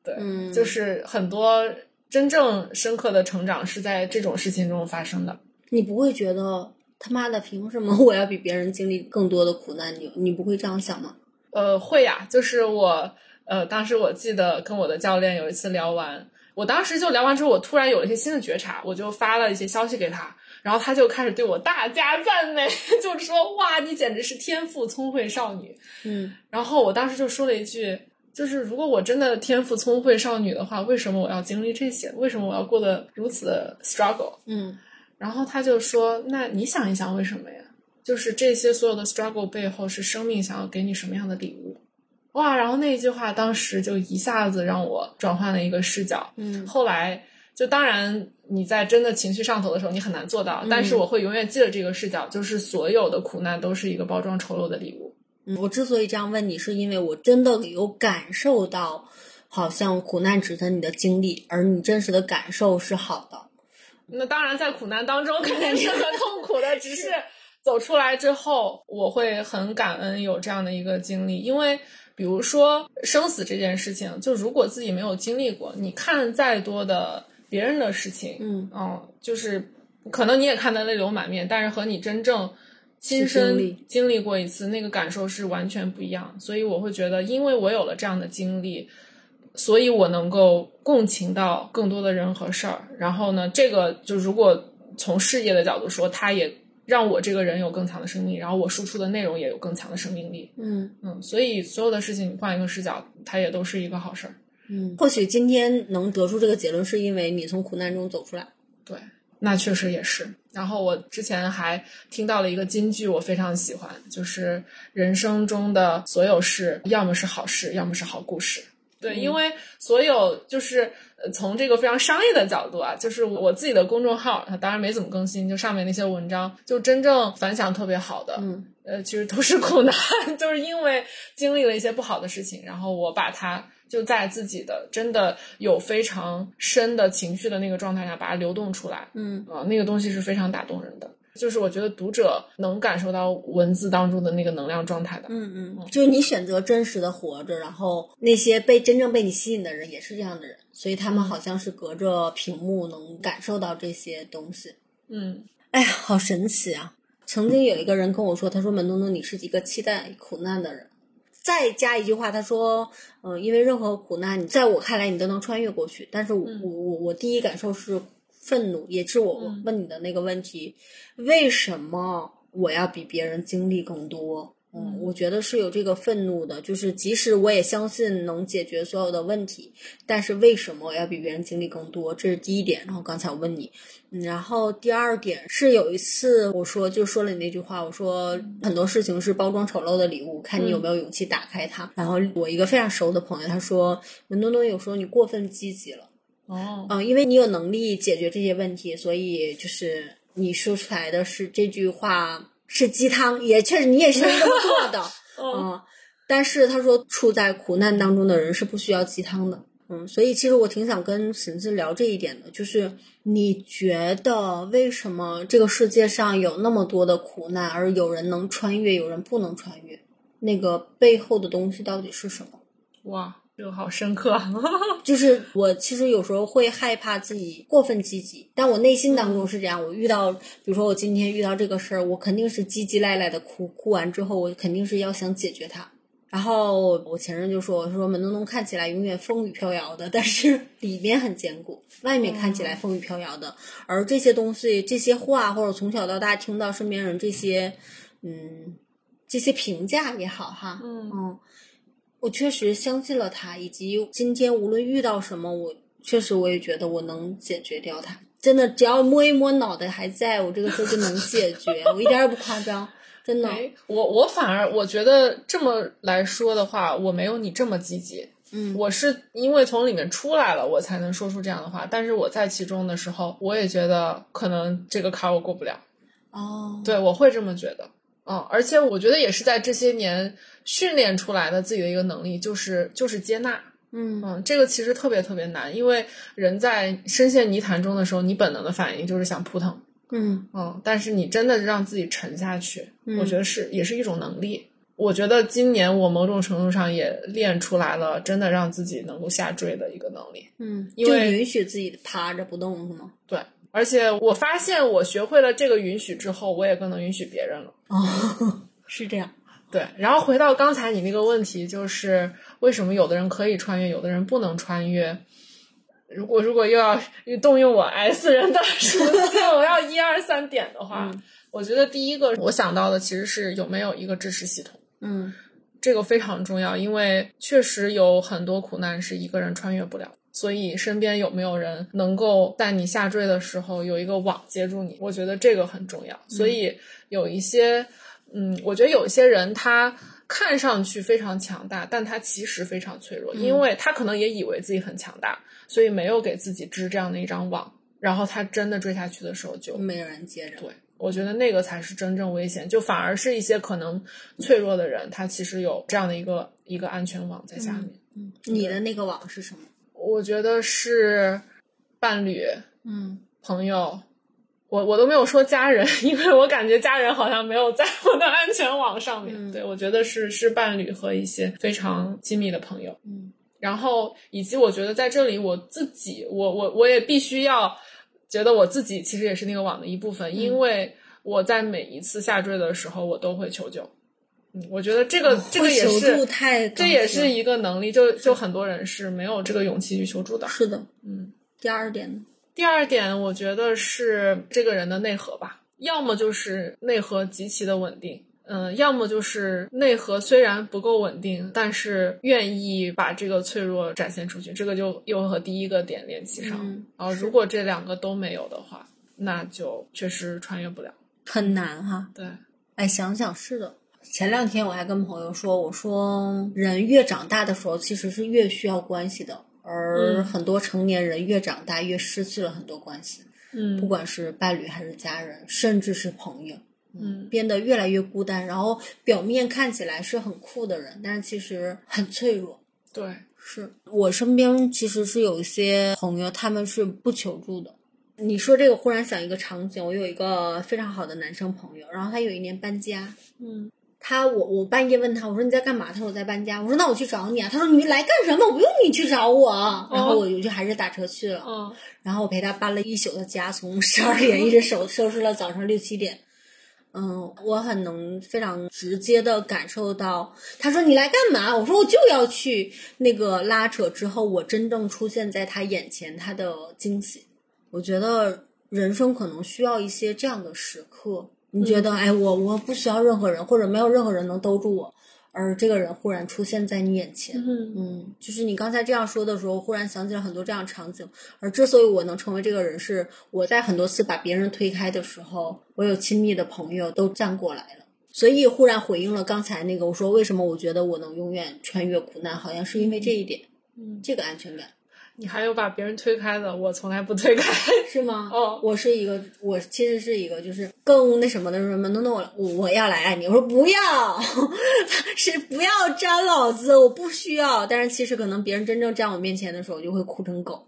对，就是很多。真正深刻的成长是在这种事情中发生的。你不会觉得他妈的凭什么 [LAUGHS] 我要比别人经历更多的苦难？你你不会这样想吗？呃，会呀。就是我，呃，当时我记得跟我的教练有一次聊完，我当时就聊完之后，我突然有了一些新的觉察，我就发了一些消息给他，然后他就开始对我大加赞美，[LAUGHS] 就是说哇，你简直是天赋聪慧少女。嗯，然后我当时就说了一句。就是如果我真的天赋聪慧少女的话，为什么我要经历这些？为什么我要过得如此的 struggle？嗯，然后他就说：“那你想一想，为什么呀？就是这些所有的 struggle 背后是生命想要给你什么样的礼物？”哇！然后那一句话当时就一下子让我转换了一个视角。嗯，后来就当然你在真的情绪上头的时候，你很难做到，但是我会永远记得这个视角，就是所有的苦难都是一个包装丑陋的礼物。我之所以这样问你，是因为我真的有感受到，好像苦难值得你的经历，而你真实的感受是好的。那当然，在苦难当中肯定是很痛苦的，只是 [LAUGHS] 走出来之后，我会很感恩有这样的一个经历。因为，比如说生死这件事情，就如果自己没有经历过，你看再多的别人的事情，嗯，哦，就是可能你也看得泪流满面，但是和你真正。亲身经历过一次，那个感受是完全不一样，所以我会觉得，因为我有了这样的经历，所以我能够共情到更多的人和事儿。然后呢，这个就如果从事业的角度说，它也让我这个人有更强的生命，然后我输出的内容也有更强的生命力。嗯嗯，所以所有的事情换一个视角，它也都是一个好事儿。嗯，或许今天能得出这个结论，是因为你从苦难中走出来。对。那确实也是。然后我之前还听到了一个金句，我非常喜欢，就是人生中的所有事，要么是好事，要么是好故事。对，因为所有就是从这个非常商业的角度啊，就是我自己的公众号，它当然没怎么更新，就上面那些文章，就真正反响特别好的，嗯，呃，其实都是苦难，[LAUGHS] 就是因为经历了一些不好的事情，然后我把它。就在自己的真的有非常深的情绪的那个状态下，把它流动出来，嗯啊，那个东西是非常打动人的。就是我觉得读者能感受到文字当中的那个能量状态的，嗯嗯，就是你选择真实的活着，然后那些被真正被你吸引的人也是这样的人，所以他们好像是隔着屏幕能感受到这些东西。嗯，哎呀，好神奇啊！曾经有一个人跟我说，他说：“门东东，你是一个期待苦难的人。”再加一句话，他说：“嗯，因为任何苦难，你在我看来你都能穿越过去。但是我我我第一感受是愤怒，也是我嗯问你的那个问题：为什么我要比别人经历更多？嗯，我觉得是有这个愤怒的，就是即使我也相信能解决所有的问题，但是为什么我要比别人经历更多？这是第一点。然后刚才我问你，嗯然后第二点是有一次我说就说了你那句话，我说很多事情是包装丑陋的礼物，看你有没有勇气打开它。然后我一个非常熟的朋友他说，文东东有时候你过分积极了。哦，嗯，因为你有能力解决这些问题，所以就是你说出来的是这句话是鸡汤，也确实你也是这么做的，[LAUGHS] 嗯。但是他说，处在苦难当中的人是不需要鸡汤的，嗯。所以其实我挺想跟沈子聊这一点的，就是你觉得为什么这个世界上有那么多的苦难，而有人能穿越，有人不能穿越？那个背后的东西到底是什么？哇，这个好深刻。[LAUGHS] 就是我其实有时候会害怕自己过分积极，但我内心当中是这样。我遇到，比如说我今天遇到这个事儿，我肯定是唧唧赖赖的哭，哭完之后我肯定是要想解决它。然后我前任就说：“我说门东东看起来永远风雨飘摇的，但是里面很坚固，外面看起来风雨飘摇的。而这些东西、这些话，或者从小到大听到身边人这些，嗯，这些评价也好，哈，嗯嗯，我确实相信了他，以及今天无论遇到什么，我确实我也觉得我能解决掉他。真的，只要摸一摸脑袋还在，我这个事儿就能解决，[LAUGHS] 我一点儿也不夸张，真的。哎，我我反而我觉得这么来说的话，我没有你这么积极。嗯，我是因为从里面出来了，我才能说出这样的话。但是我在其中的时候，我也觉得可能这个坎儿我过不了。哦，对，我会这么觉得。嗯，而且我觉得也是在这些年训练出来的自己的一个能力，就是就是接纳。嗯嗯，这个其实特别特别难，因为人在深陷泥潭中的时候，你本能的反应就是想扑腾。嗯嗯，但是你真的让自己沉下去，嗯我觉得是也是一种能力。我觉得今年我某种程度上也练出来了，真的让自己能够下坠的一个能力。嗯，就因为允许自己趴着不动是吗？对，而且我发现我学会了这个允许之后，我也更能允许别人了。哦，[LAUGHS] 是这样。对，然后回到刚才你那个问题，就是为什么有的人可以穿越，有的人不能穿越？如果如果又要动用我 S 人的属性，我要一二三点的话，嗯我觉得第一个我想到的其实是有没有一个支持系统，嗯这个非常重要，因为确实有很多苦难是一个人穿越不了。所以身边有没有人能够在你下坠的时候有一个网接住你？我觉得这个很重要。所以有一些，嗯，我觉得有一些人他看上去非常强大，但他其实非常脆弱，因为他可能也以为自己很强大，所以没有给自己织这样的一张网。然后他真的追下去的时候就，没有人接着。对，我觉得那个才是真正危险，就反而是一些可能脆弱的人，他其实有这样的一个一个安全网在下面。嗯，你的那个网是什么？我觉得是伴侣、嗯朋友，我我都没有说家人，因为我感觉家人好像没有在我的安全网上面。嗯对，我觉得是是伴侣和一些非常亲密的朋友。嗯然后以及我觉得在这里我自己，我我我也必须要觉得我自己其实也是那个网的一部分，因为我在每一次下坠的时候，我都会求救。嗯，我觉得这个、这个也是助太这也是一个能力，就就很多人是没有这个勇气去求助的。是的。嗯，第二点呢？第二点，我觉得是这个人的内核吧，要么就是内核极其的稳定，嗯，要么就是内核虽然不够稳定，但是愿意把这个脆弱展现出去，这个就又和第一个点联系上。嗯然后如果这两个都没有的话，那就确实穿越不了。很难哈。对，哎，想想是的。前两天我还跟朋友说，我说人越长大的时候，其实是越需要关系的，而嗯很多成年人越长大越失去了很多关系，嗯不管是伴侣还是家人，甚至是朋友，嗯变得越来越孤单。然后表面看起来是很酷的人，但是其实很脆弱。对，是我身边其实是有一些朋友，他们是不求助的。你说这个，忽然想一个场景，我有一个非常好的男生朋友，然后他有一年搬家，嗯他我我半夜问他，我说你在干嘛？他说我在搬家。我说那我去找你啊。他说你来干什么？我不用你去找我。然后我我就还是打车去了。嗯然后我陪他搬了一宿的家，从十二点一直收收拾到早上六七点。嗯，我很能非常直接的感受到，他说你来干嘛？我说我就要去那个拉扯之后，我真正出现在他眼前，他的惊喜。我觉得人生可能需要一些这样的时刻。你觉得，哎，我我不需要任何人，或者没有任何人能兜住我，而这个人忽然出现在你眼前。嗯嗯，就是你刚才这样说的时候，忽然想起了很多这样场景。而之所以我能成为这个人，是我在很多次把别人推开的时候，我有亲密的朋友都站过来了。所以忽然回应了刚才那个我说为什么我觉得我能永远穿越苦难，好像是因为这一点，嗯，这个安全感。你还有把别人推开的，我从来不推开。是吗？哦我是一个，我其实是一个，就是更那什么的人们，弄弄我，我我要来爱你，我说不要，[LAUGHS] 是不要沾老子，我不需要。但是其实可能别人真正站我面前的时候，我就会哭成狗。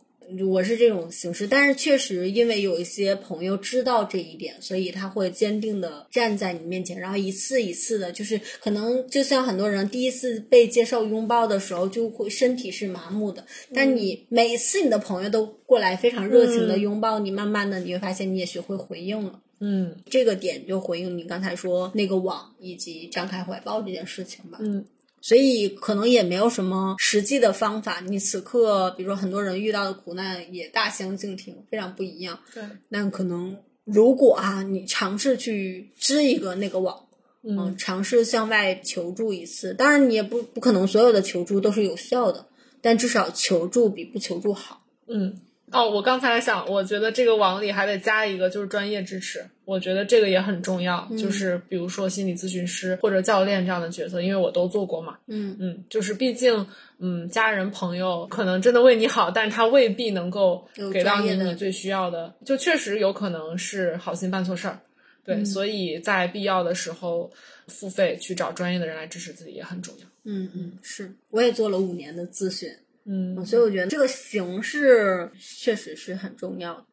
我是这种形式，但是确实因为有一些朋友知道这一点，所以他会坚定的站在你面前，然后一次一次的，就是可能就像很多人第一次被接受拥抱的时候，就会身体是麻木的，但你每次你的朋友都过来非常热情的拥抱你，慢慢的你会发现你也学会回应了。嗯。这个点就回应你刚才说那个网以及张开怀抱这件事情吧。嗯所以可能也没有什么实际的方法。你此刻，比如说很多人遇到的苦难也大相径庭，非常不一样。对，那可能如果啊，你尝试去织一个那个网，嗯尝试向外求助一次，当然你也不不可能所有的求助都是有效的，但至少求助比不求助好。嗯。哦，我刚才想，我觉得这个网里还得加一个，就是专业支持。我觉得这个也很重要，就是比如说心理咨询师或者教练这样的角色，因为我都做过嘛。嗯嗯，就是毕竟，嗯，家人朋友可能真的为你好，但是他未必能够给到你你最需要的，就确实有可能是好心办错事儿。对，所以在必要的时候付费去找专业的人来支持自己也很重要。嗯嗯，是，我也做了五年的咨询。嗯所以我觉得这个形式确实是很重要的。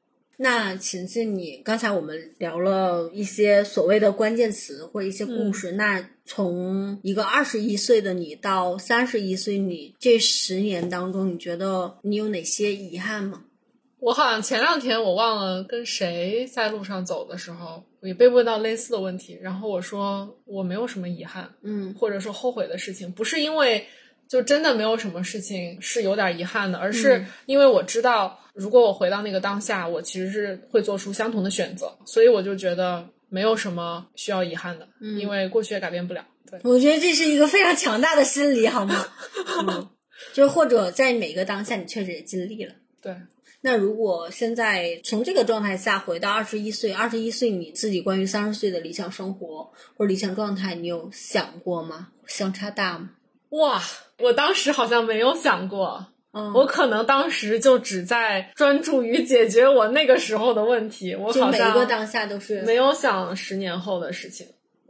那琴琴，你刚才我们聊了一些所谓的关键词或一些故事，那从一个二十一岁的你到三十一岁你这十年当中，你觉得你有哪些遗憾吗？我好像前两天我忘了跟谁在路上走的时候，也被问到类似的问题，然后我说我没有什么遗憾，嗯或者说后悔的事情，不是因为就真的没有什么事情是有点遗憾的，而是嗯因为我知道，如果我回到那个当下，我其实是会做出相同的选择，所以我就觉得没有什么需要遗憾的，因为过去也改变不了。对，我觉得这是一个非常强大的心理，好吗？嗯，就或者在每个当下，你确实也尽力了。对，那如果现在从这个状态下回到二十一岁，二十一岁你自己关于三十岁的理想生活或者理想状态，你有想过吗？相差大吗？哇，我当时好像没有想过。嗯，我可能当时就只在专注于解决我那个时候的问题，我好像每一个当下都是没有想十年后的事情，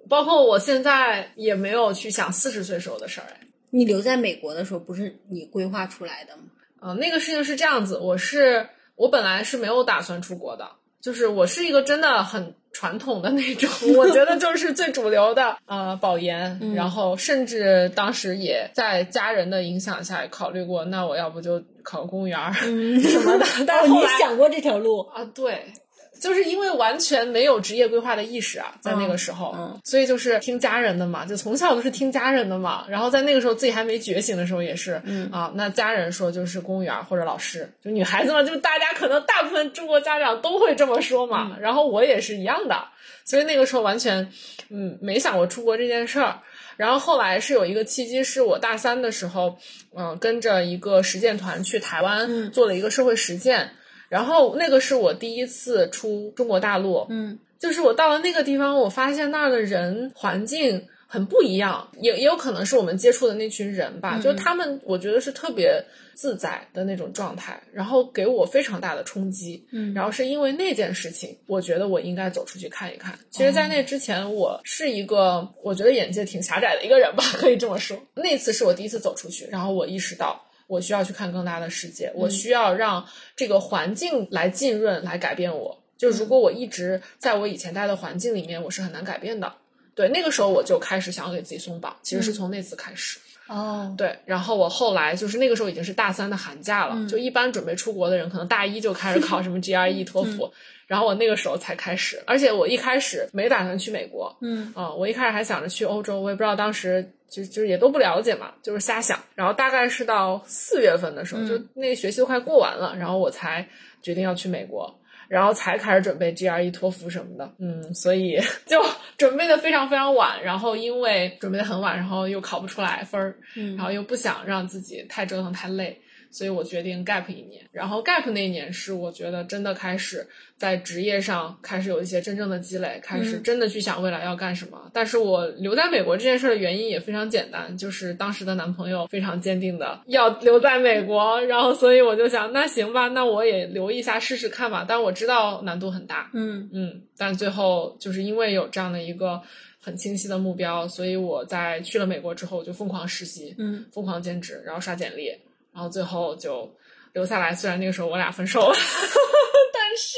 包括我现在也没有去想四十岁时候的事儿。哎，你留在美国的时候，不是你规划出来的吗？嗯、那个事情是这样子，我是我本来是没有打算出国的，就是我是一个真的很传统的那种，[LAUGHS] 我觉得就是最主流的呃保研，嗯然后甚至当时也在家人的影响下考虑过，那我要不就考公务员什么的，[LAUGHS] 但哦，你是后来想过这条路？啊，对，就是因为完全没有职业规划的意识啊，在那个时候，嗯所以就是听家人的嘛，就从小都是听家人的嘛。然后在那个时候自己还没觉醒的时候，也是，嗯啊，那家人说就是公务员或者老师，就女孩子嘛，就大家可能大部分中国家长都会这么说嘛。然后我也是一样的，所以那个时候完全，嗯，没想过出国这件事儿。然后后来是有一个契机，是我大三的时候，嗯、跟着一个实践团去台湾、嗯做了一个社会实践，然后那个是我第一次出中国大陆，嗯就是我到了那个地方，我发现那儿的人环境很不一样，也也有可能是我们接触的那群人吧，就他们我觉得是特别自在的那种状态，然后给我非常大的冲击。嗯然后是因为那件事情，我觉得我应该走出去看一看。其实，在那之前，我是一个我觉得眼界挺狭窄的一个人吧，[LAUGHS] 可以这么说。那次是我第一次走出去，然后我意识到。我需要去看更大的世界，我需要让这个环境来浸润，来改变我。就如果我一直在我以前待的环境里面，我是很难改变的。对，那个时候我就开始想要给自己松绑，其实是从那次开始。哦，对，然后我后来就是那个时候已经是大三的寒假了，就一般准备出国的人，可能大一就开始考什么 [LAUGHS] GRE、托福，然后我那个时候才开始，而且我一开始没打算去美国，嗯啊、我一开始还想着去欧洲，我也不知道当时就就是也都不了解嘛，就是瞎想。然后大概是到四月份的时候，就那个学期都快过完了，然后我才决定要去美国。然后才开始准备 GRE、托福什么的。嗯，所以 [LAUGHS] 就准备的非常非常晚，然后因为准备的很晚，然后又考不出来分儿，嗯然后又不想让自己太折腾太累。所以我决定 gap 一年，然后 gap 那一年是我觉得真的开始在职业上开始有一些真正的积累，开始嗯。真的去想未来要干什么。但是我留在美国这件事的原因也非常简单，就是当时的男朋友非常坚定的要留在美国，然后所以我就想，那行吧，那我也留一下试试看吧。但我知道难度很大，嗯。嗯，但最后就是因为有这样的一个很清晰的目标，所以我在去了美国之后就疯狂实习，嗯。疯狂兼职，然后刷简历，然后最后就留下来。虽然那个时候我俩分手了，[LAUGHS] 但是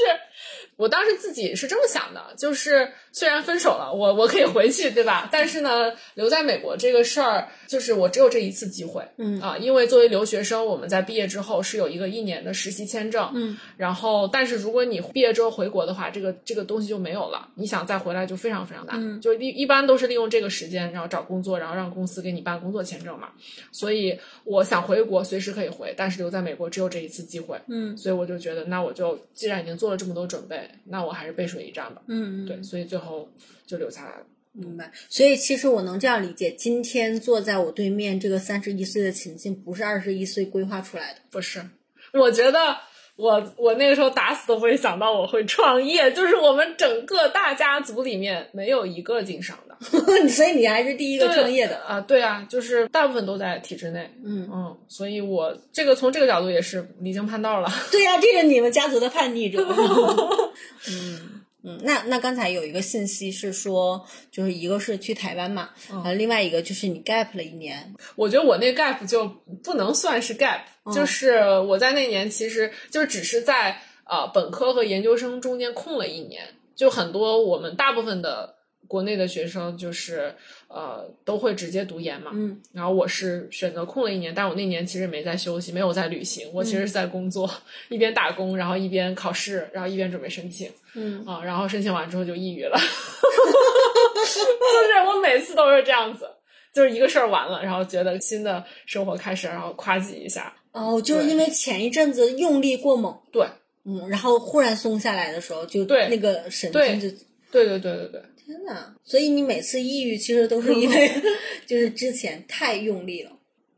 我当时自己是这么想的，就是虽然分手了，我我可以回去，对吧？但是呢，留在美国这个事儿，就是我只有这一次机会。嗯啊，因为作为留学生，我们在毕业之后是有一个一年的实习签证，嗯然后，但是如果你毕业之后回国的话，这个这个东西就没有了。你想再回来就非常非常难，嗯就一一般都是利用这个时间，然后找工作，然后让公司给你办工作签证嘛。所以我想回国随时可以回，但是留在美国只有这一次机会，嗯所以我就觉得，那我就既然已经做了这么多准备，那我还是背水一战吧。嗯，对，所以最后就留下来了。明白。所以其实我能这样理解，今天坐在我对面这个三十一岁的秦晋，不是二十一岁规划出来的。不是，我觉得我我那个时候打死都不会想到我会创业，就是我们整个大家族里面没有一个经商的。[LAUGHS] 所以你还是第一个创业的。啊，对啊，就是大部分都在体制内，嗯，嗯，所以我这个从这个角度也是离经叛道了。对呀、这个你们家族的叛逆者。[LAUGHS] [LAUGHS] 嗯嗯，那那刚才有一个信息是说，就是一个是去台湾嘛，嗯，另外一个就是你 gap 了一年。我觉得我那 gap 就不能算是 gap，、就是我在那年其实就只是在呃本科和研究生中间空了一年，就很多我们大部分的国内的学生就是呃都会直接读研嘛，嗯。然后我是选择空了一年，但我那年其实没在休息，没有在旅行，我其实是在工作，一边打工，然后一边考试，然后一边准备申请。嗯。啊，然后申请完之后就抑郁了，[LAUGHS] 就是我每次都是这样子，就是一个事儿完了，然后觉得新的生活开始，然后夸叽一下，哦，就是因为前一阵子用力过猛，对，嗯，然后忽然松下来的时候，就对那个神对经就对对对对对，天呐，所以你每次抑郁其实都是因为就是之前太用力了。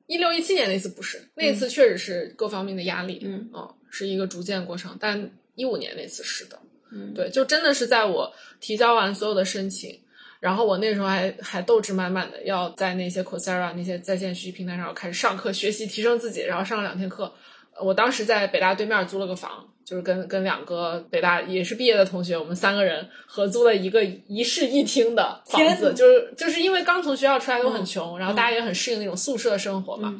一六一七年那次不是，那次确实是各方面的压力，嗯啊，是一个逐渐过程，但一五年那次是的，嗯对，就真的是在我提交完所有的申请。然后我那时候还还斗志满满的，要在那些 Coursera 那些在线学习平台上开始上课学习提升自己，然后上了两天课。呃我当时在北大对面租了个房，就是跟跟两个北大也是毕业的同学，我们三个人合租了一个一室一厅的房子，就是就是因为刚从学校出来都很嗯穷，然后大家也很适应那种宿舍生活嘛，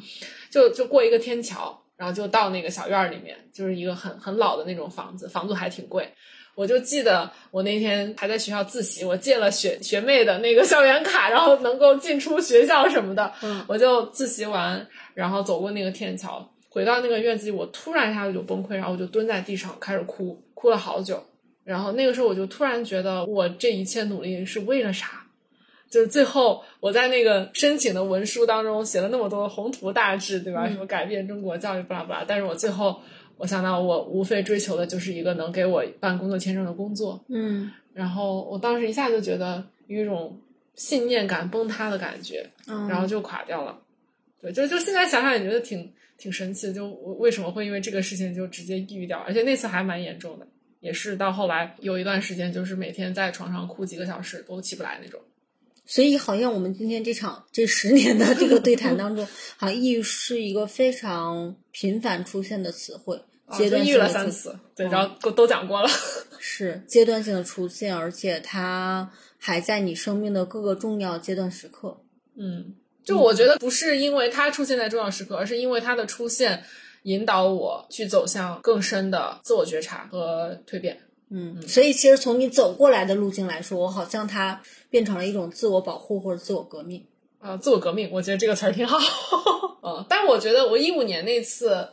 就就过一个天桥，然后就到那个小院儿里面，就是一个很很老的那种房子，房租还挺贵。我就记得我那天还在学校自习，我借了学学妹的那个校园卡，然后能够进出学校什么的。嗯我就自习完，然后走过那个天桥，回到那个院子里，我突然一下子就崩溃，然后我就蹲在地上开始哭，哭了好久。然后那个时候我就突然觉得，我这一切努力是为了啥？就是最后我在那个申请的文书当中写了那么多宏图大志，对吧？嗯什么改变中国教育，巴拉巴拉。但是我最后我想到，我无非追求的就是一个能给我办工作签证的工作。嗯然后我当时一下就觉得有一种信念感崩塌的感觉，嗯，然后就垮掉了。对，就就现在想想也觉得挺挺神奇的，就我为什么会因为这个事情就直接抑郁掉？而且那次还蛮严重的，也是到后来有一段时间就是每天在床上哭几个小时都起不来那种。所以好像我们今天这场这十年的这个对谈当中，[LAUGHS] 好像抑郁是一个非常频繁出现的词汇，啊阶段就抑郁性的出了三次，对，嗯然后都都讲过了。[LAUGHS] 是阶段性的出现，而且它还在你生命的各个重要阶段时刻。嗯，就我觉得不是因为它出现在重要时刻，而是因为它的出现引导我去走向更深的自我觉察和蜕变。嗯，所以其实从你走过来的路径来说，我好像它变成了一种自我保护或者自我革命。啊，自我革命，我觉得这个词儿挺好。[LAUGHS] 嗯，但我觉得我一五年那次，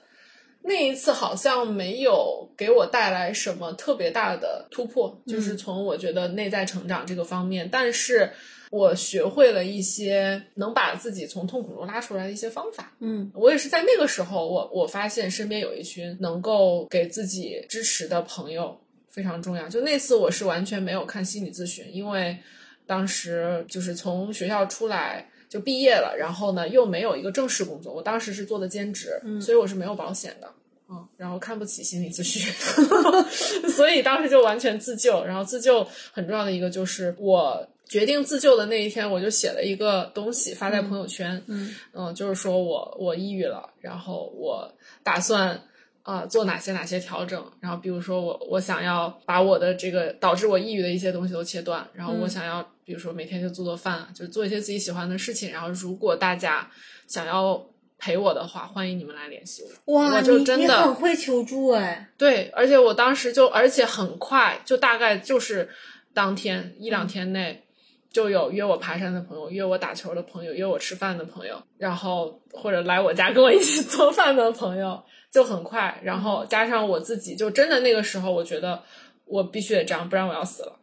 那一次好像没有给我带来什么特别大的突破，就是从我觉得内在成长这个方面，但是我学会了一些能把自己从痛苦中拉出来的一些方法。嗯我也是在那个时候，我我发现身边有一群能够给自己支持的朋友，非常重要。就那次我是完全没有看心理咨询，因为当时就是从学校出来就毕业了，然后呢又没有一个正式工作，我当时是做的兼职，所以我是没有保险的。嗯，然后看不起心理咨询，[LAUGHS] 所以当时就完全自救。然后自救很重要的一个就是我决定自救的那一天，我就写了一个东西发在朋友圈，嗯。嗯，就是说我我抑郁了，然后我打算呃做哪些哪些调整，然后比如说我我想要把我的这个导致我抑郁的一些东西都切断，然后我想要比如说每天就做做饭，就做一些自己喜欢的事情，然后如果大家想要陪我的话，欢迎你们来联系我。哇，我就真的很会求助哎，对，而且我当时就，而且很快，就大概就是当天一两天内，就有约我爬山的朋友，约我打球的朋友，约我吃饭的朋友，然后或者来我家跟我一起 [LAUGHS] 做饭的朋友，就很快。然后加上我自己，就真的那个时候，我觉得我必须得这样，不然我要死了。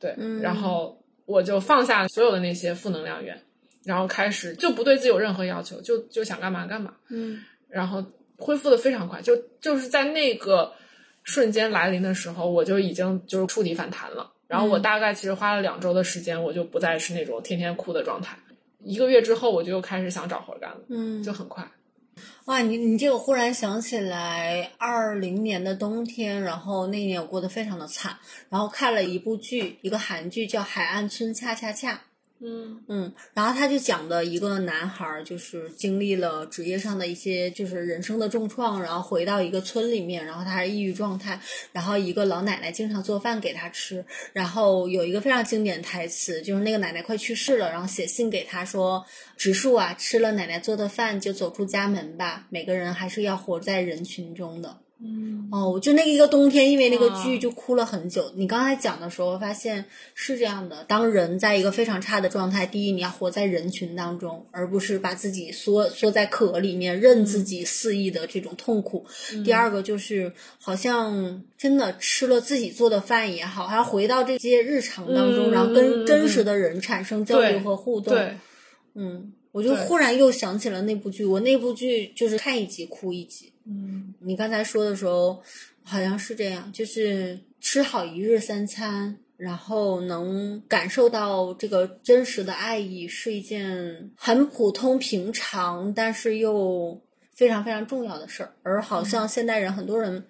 对，然后我就放下所有的那些负能量源，然后开始就不对自己有任何要求，就就想干嘛干嘛。嗯然后恢复的非常快，就就是在那个瞬间来临的时候，我就已经就是触底反弹了。然后我大概其实花了两周的时间，我就不再是那种天天哭的状态。一个月之后，我就又开始想找活干了，嗯，就很快。哇，你你这个忽然想起来，二零年的冬天，然后那年我过得非常的惨，然后看了一部剧，一个韩剧叫《海岸村恰恰恰》。嗯嗯，然后他就讲的一个男孩，就是经历了职业上的一些就是人生的重创，然后回到一个村里面，然后他还是抑郁状态，然后一个老奶奶经常做饭给他吃，然后有一个非常经典台词，就是那个奶奶快去世了，然后写信给他说：“植树啊，吃了奶奶做的饭就走出家门吧，每个人还是要活在人群中的。”嗯。哦，我就那个一个冬天，因为那个剧就哭了很久。你刚才讲的时候，发现是这样的：当人在一个非常差的状态，第一，你要活在人群当中，而不是把自己缩缩在壳里面，任自己肆意的这种痛苦；第二个就是，好像真的吃了自己做的饭也好，还要回到这些日常当中，嗯然后跟真实的人产生交流和互动。对，嗯，我就忽然又想起了那部剧，我那部剧就是看一集哭一集。嗯你刚才说的时候，好像是这样，就是吃好一日三餐，然后能感受到这个真实的爱意，是一件很普通平常，但是又非常非常重要的事儿。而好像现代人很多人，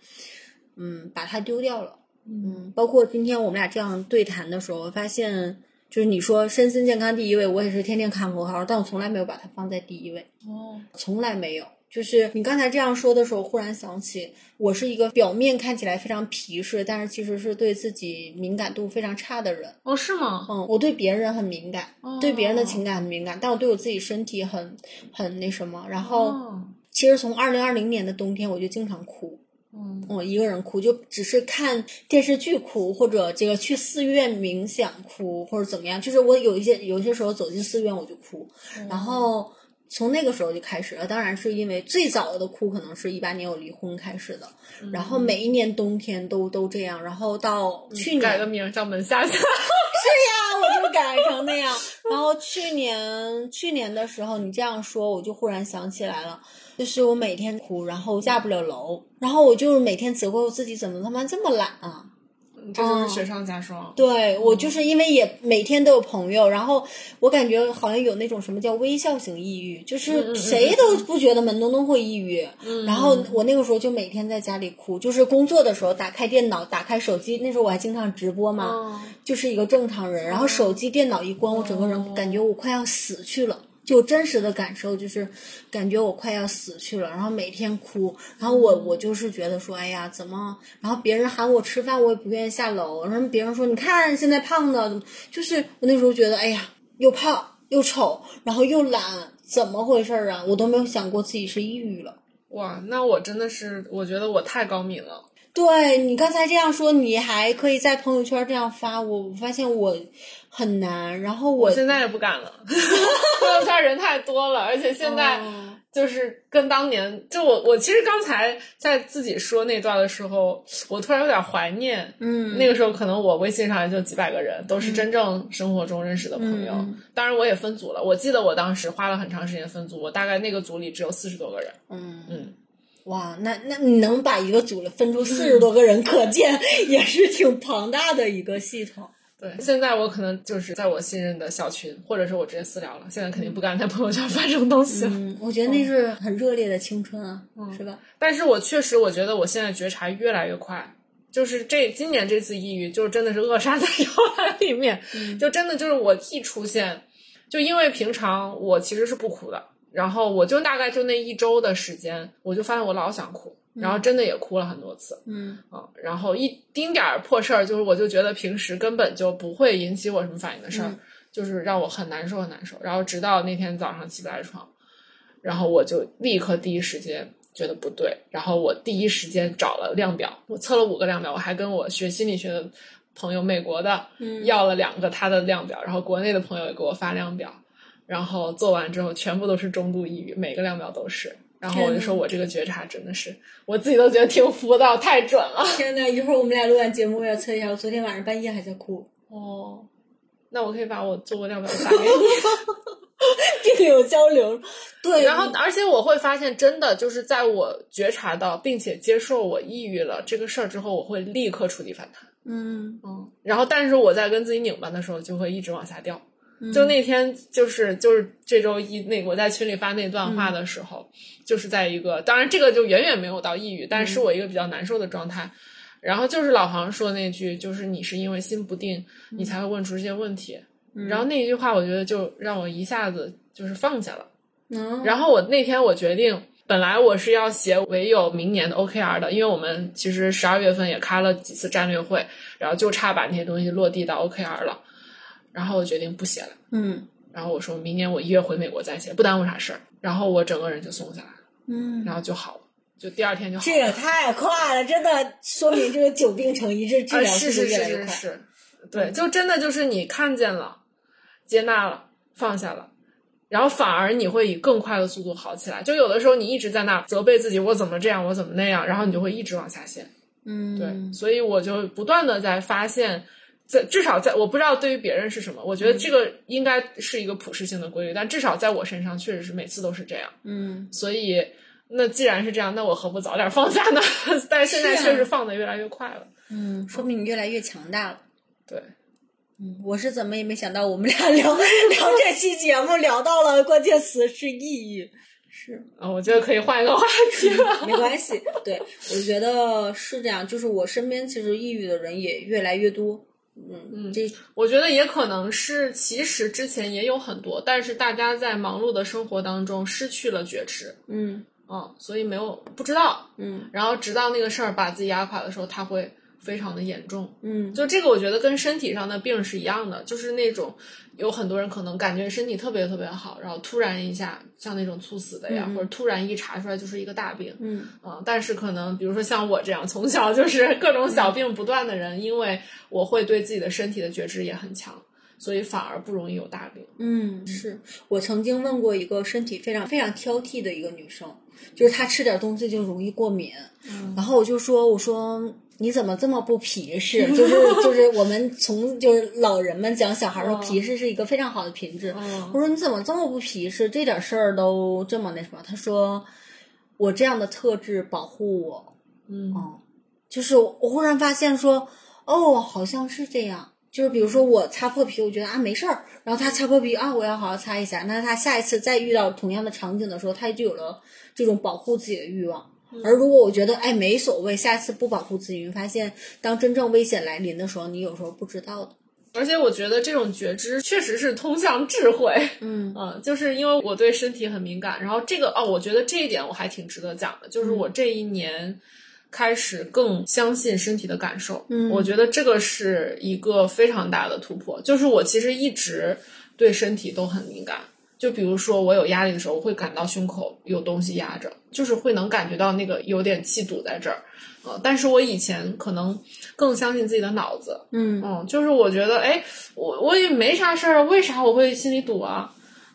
嗯，把它丢掉了。嗯，包括今天我们俩这样对谈的时候，我发现。就是你说身心健康第一位，我也是天天看口号，但我从来没有把它放在第一位。哦，从来没有。就是你刚才这样说的时候，忽然想起，我是一个表面看起来非常皮实，但是其实是对自己敏感度非常差的人。哦，是吗？嗯，我对别人很敏感，哦对别人的情感很敏感，但我对我自己身体很很那什么。然后，哦，其实从二零二零年的冬天，我就经常哭。嗯我一个人哭，就只是看电视剧哭，或者这个去寺院冥想哭，或者怎么样。就是我有一些有些时候走进寺院我就哭，然后从那个时候就开始了。当然是因为最早的哭可能是一八年我离婚开始的，然后每一年冬天都都这样，然后到去年改个名儿叫门下下。[LAUGHS] 我就改成那样。然后去年去年的时候，你这样说，我就忽然想起来了，就是我每天哭，然后下不了楼，然后我就是每天责怪我自己怎么他妈这么懒啊。这就是雪上加霜。对我就是因为也每天都有朋友，然后我感觉好像有那种什么叫微笑型抑郁，就是谁都不觉得门东东会抑郁。然后我那个时候就每天在家里哭，就是工作的时候打开电脑、打开手机，那时候我还经常直播嘛，哦就是一个正常人。然后手机、电脑一关，我整个人感觉我快要死去了。就真实的感受就是，感觉我快要死去了，然后每天哭，然后我我就是觉得说，哎呀，怎么？然后别人喊我吃饭，我也不愿意下楼。然后别人说，你看现在胖的？就是我那时候觉得，哎呀，又胖又丑，然后又懒，怎么回事儿啊？我都没有想过自己是抑郁了。哇，那我真的是，我觉得我太高敏了。对你刚才这样说，你还可以在朋友圈这样发，我我发现我很难。然后我我现在也不敢了，[LAUGHS] 朋友圈人太多了，而且现在哦就是跟当年，就我我其实刚才在自己说那段的时候，我突然有点怀念，嗯那个时候可能我微信上也就几百个人，都是真正生活中认识的朋友。嗯当然我也分组了，我记得我当时花了很长时间分组，我大概那个组里只有四十多个人，嗯嗯，哇，那那你能把一个组分出四十多个人，可见 [LAUGHS] 也是挺庞大的一个系统。对，现在我可能就是在我信任的小群，或者是我直接私聊了。现在肯定不敢在朋友圈发这种东西了。嗯，我觉得那是很热烈的青春啊，是吧？但是我确实，我觉得我现在觉察越来越快。就是这今年这次抑郁，就真的是扼杀在摇篮里面。就真的就是我一出现，就因为平常我其实是不哭的，然后我就大概就那一周的时间，我就发现我老想哭，然后真的也哭了很多次。嗯啊，然后一丁点儿破事儿，就是我就觉得平时根本就不会引起我什么反应的事儿，就是让我很难受很难受。然后直到那天早上起不来床，然后我就立刻第一时间觉得不对，然后我第一时间找了量表，我测了五个量表，我还跟我学心理学的朋友，美国的要了两个他的量表，然后国内的朋友也给我发量表，然后做完之后全部都是中度抑郁，每个量表都是。然后我就说，我这个觉察真的是，我自己都觉得挺服的，太准了。天呐，一会儿我们俩录完节目，我要测一下。我昨天晚上半夜还在哭。哦，那我可以把我做过量表发给你，[LAUGHS] 并有交流。对，然后而且我会发现，真的就是在我觉察到并且接受我抑郁了这个事儿之后，我会立刻触底反弹。嗯嗯，然后但是我在跟自己拧巴的时候，就会一直往下掉。就那天，就是就是这周一那我在群里发那段话的时候，就是在一个，当然这个就远远没有到抑郁，但是我一个比较难受的状态。然后就是老黄说那句，就是你是因为心不定，你才会问出这些问题。然后那一句话，我觉得就让我一下子就是放下了。嗯，然后我那天我决定，本来我是要写唯有明年的 OKR 的，因为我们其实十二月份也开了几次战略会，然后就差把那些东西落地到 OKR 了。然后我决定不写了，嗯然后我说明年我一月回美国再写，不耽误啥事儿。然后我整个人就松下来了，嗯，然后就好了，就第二天就好这也太快了，真的说明这个久病成医，这治啊，疗是是。是是是，对，就真的就是你看见了，接纳了，放下了。然后反而你会以更快的速度好起来。就有的时候你一直在那责备自己，我怎么这样，我怎么那样，然后你就会一直往下陷。嗯，对，所以我就不断的在发现，在至少在我不知道对于别人是什么，我觉得这个应该是一个普适性的规律，但至少在我身上确实是每次都是这样。嗯所以那既然是这样，那我何不早点放下呢？但是现在确实放的越来越快了。嗯，说明你越来越强大了。对，嗯，我是怎么也没想到，我们俩聊 [LAUGHS] 聊这期节目聊到了关键词是抑郁，是啊，我觉得可以换一个话题了。没关系。对，我觉得是这样，就是我身边其实抑郁的人也越来越多。嗯嗯这我觉得也可能是，其实之前也有很多，但是大家在忙碌的生活当中失去了觉知，嗯。嗯，所以没有不知道，嗯。然后直到那个事儿把自己压垮的时候，他会非常的严重。嗯。就这个，我觉得跟身体上的病是一样的，就是那种有很多人可能感觉身体特别特别好，然后突然一下像那种猝死的呀，或者突然一查出来就是一个大病，嗯。嗯，但是可能比如说像我这样从小就是各种小病不断的人，因为我会对自己的身体的觉知也很强，所以反而不容易有大病。嗯，是。我曾经问过一个身体非常非常挑剔的一个女生，就是她吃点东西就容易过敏，嗯。然后我就说，我说你怎么这么不皮实？就是就是 [LAUGHS] 我们从就是老人们讲小孩说哦皮实是一个非常好的品质。嗯我说你怎么这么不皮实？这点事儿都这么那什么？他说我这样的特质保护我。嗯哦，就是我忽然发现说，哦，好像是这样。就是比如说我擦破皮，我觉得啊没事儿，然后他擦破皮啊，我要好好擦一下。那他下一次再遇到同样的场景的时候，他就有了这种保护自己的欲望。而如果我觉得哎没所谓，下次不保护自己，你会发现当真正危险来临的时候，你有时候不知道的。而且我觉得这种觉知确实是通向智慧。嗯 [LAUGHS] 嗯，就是因为我对身体很敏感，然后这个哦，我觉得这一点我还挺值得讲的，就是我这一年开始更相信身体的感受。嗯我觉得这个是一个非常大的突破。就是我其实一直对身体都很敏感，就比如说我有压力的时候，我会感到胸口有东西压着，就是会能感觉到那个有点气堵在这儿。呃，但是我以前可能更相信自己的脑子，嗯嗯，就是我觉得，哎，我我也没啥事儿，为啥我会心里堵啊？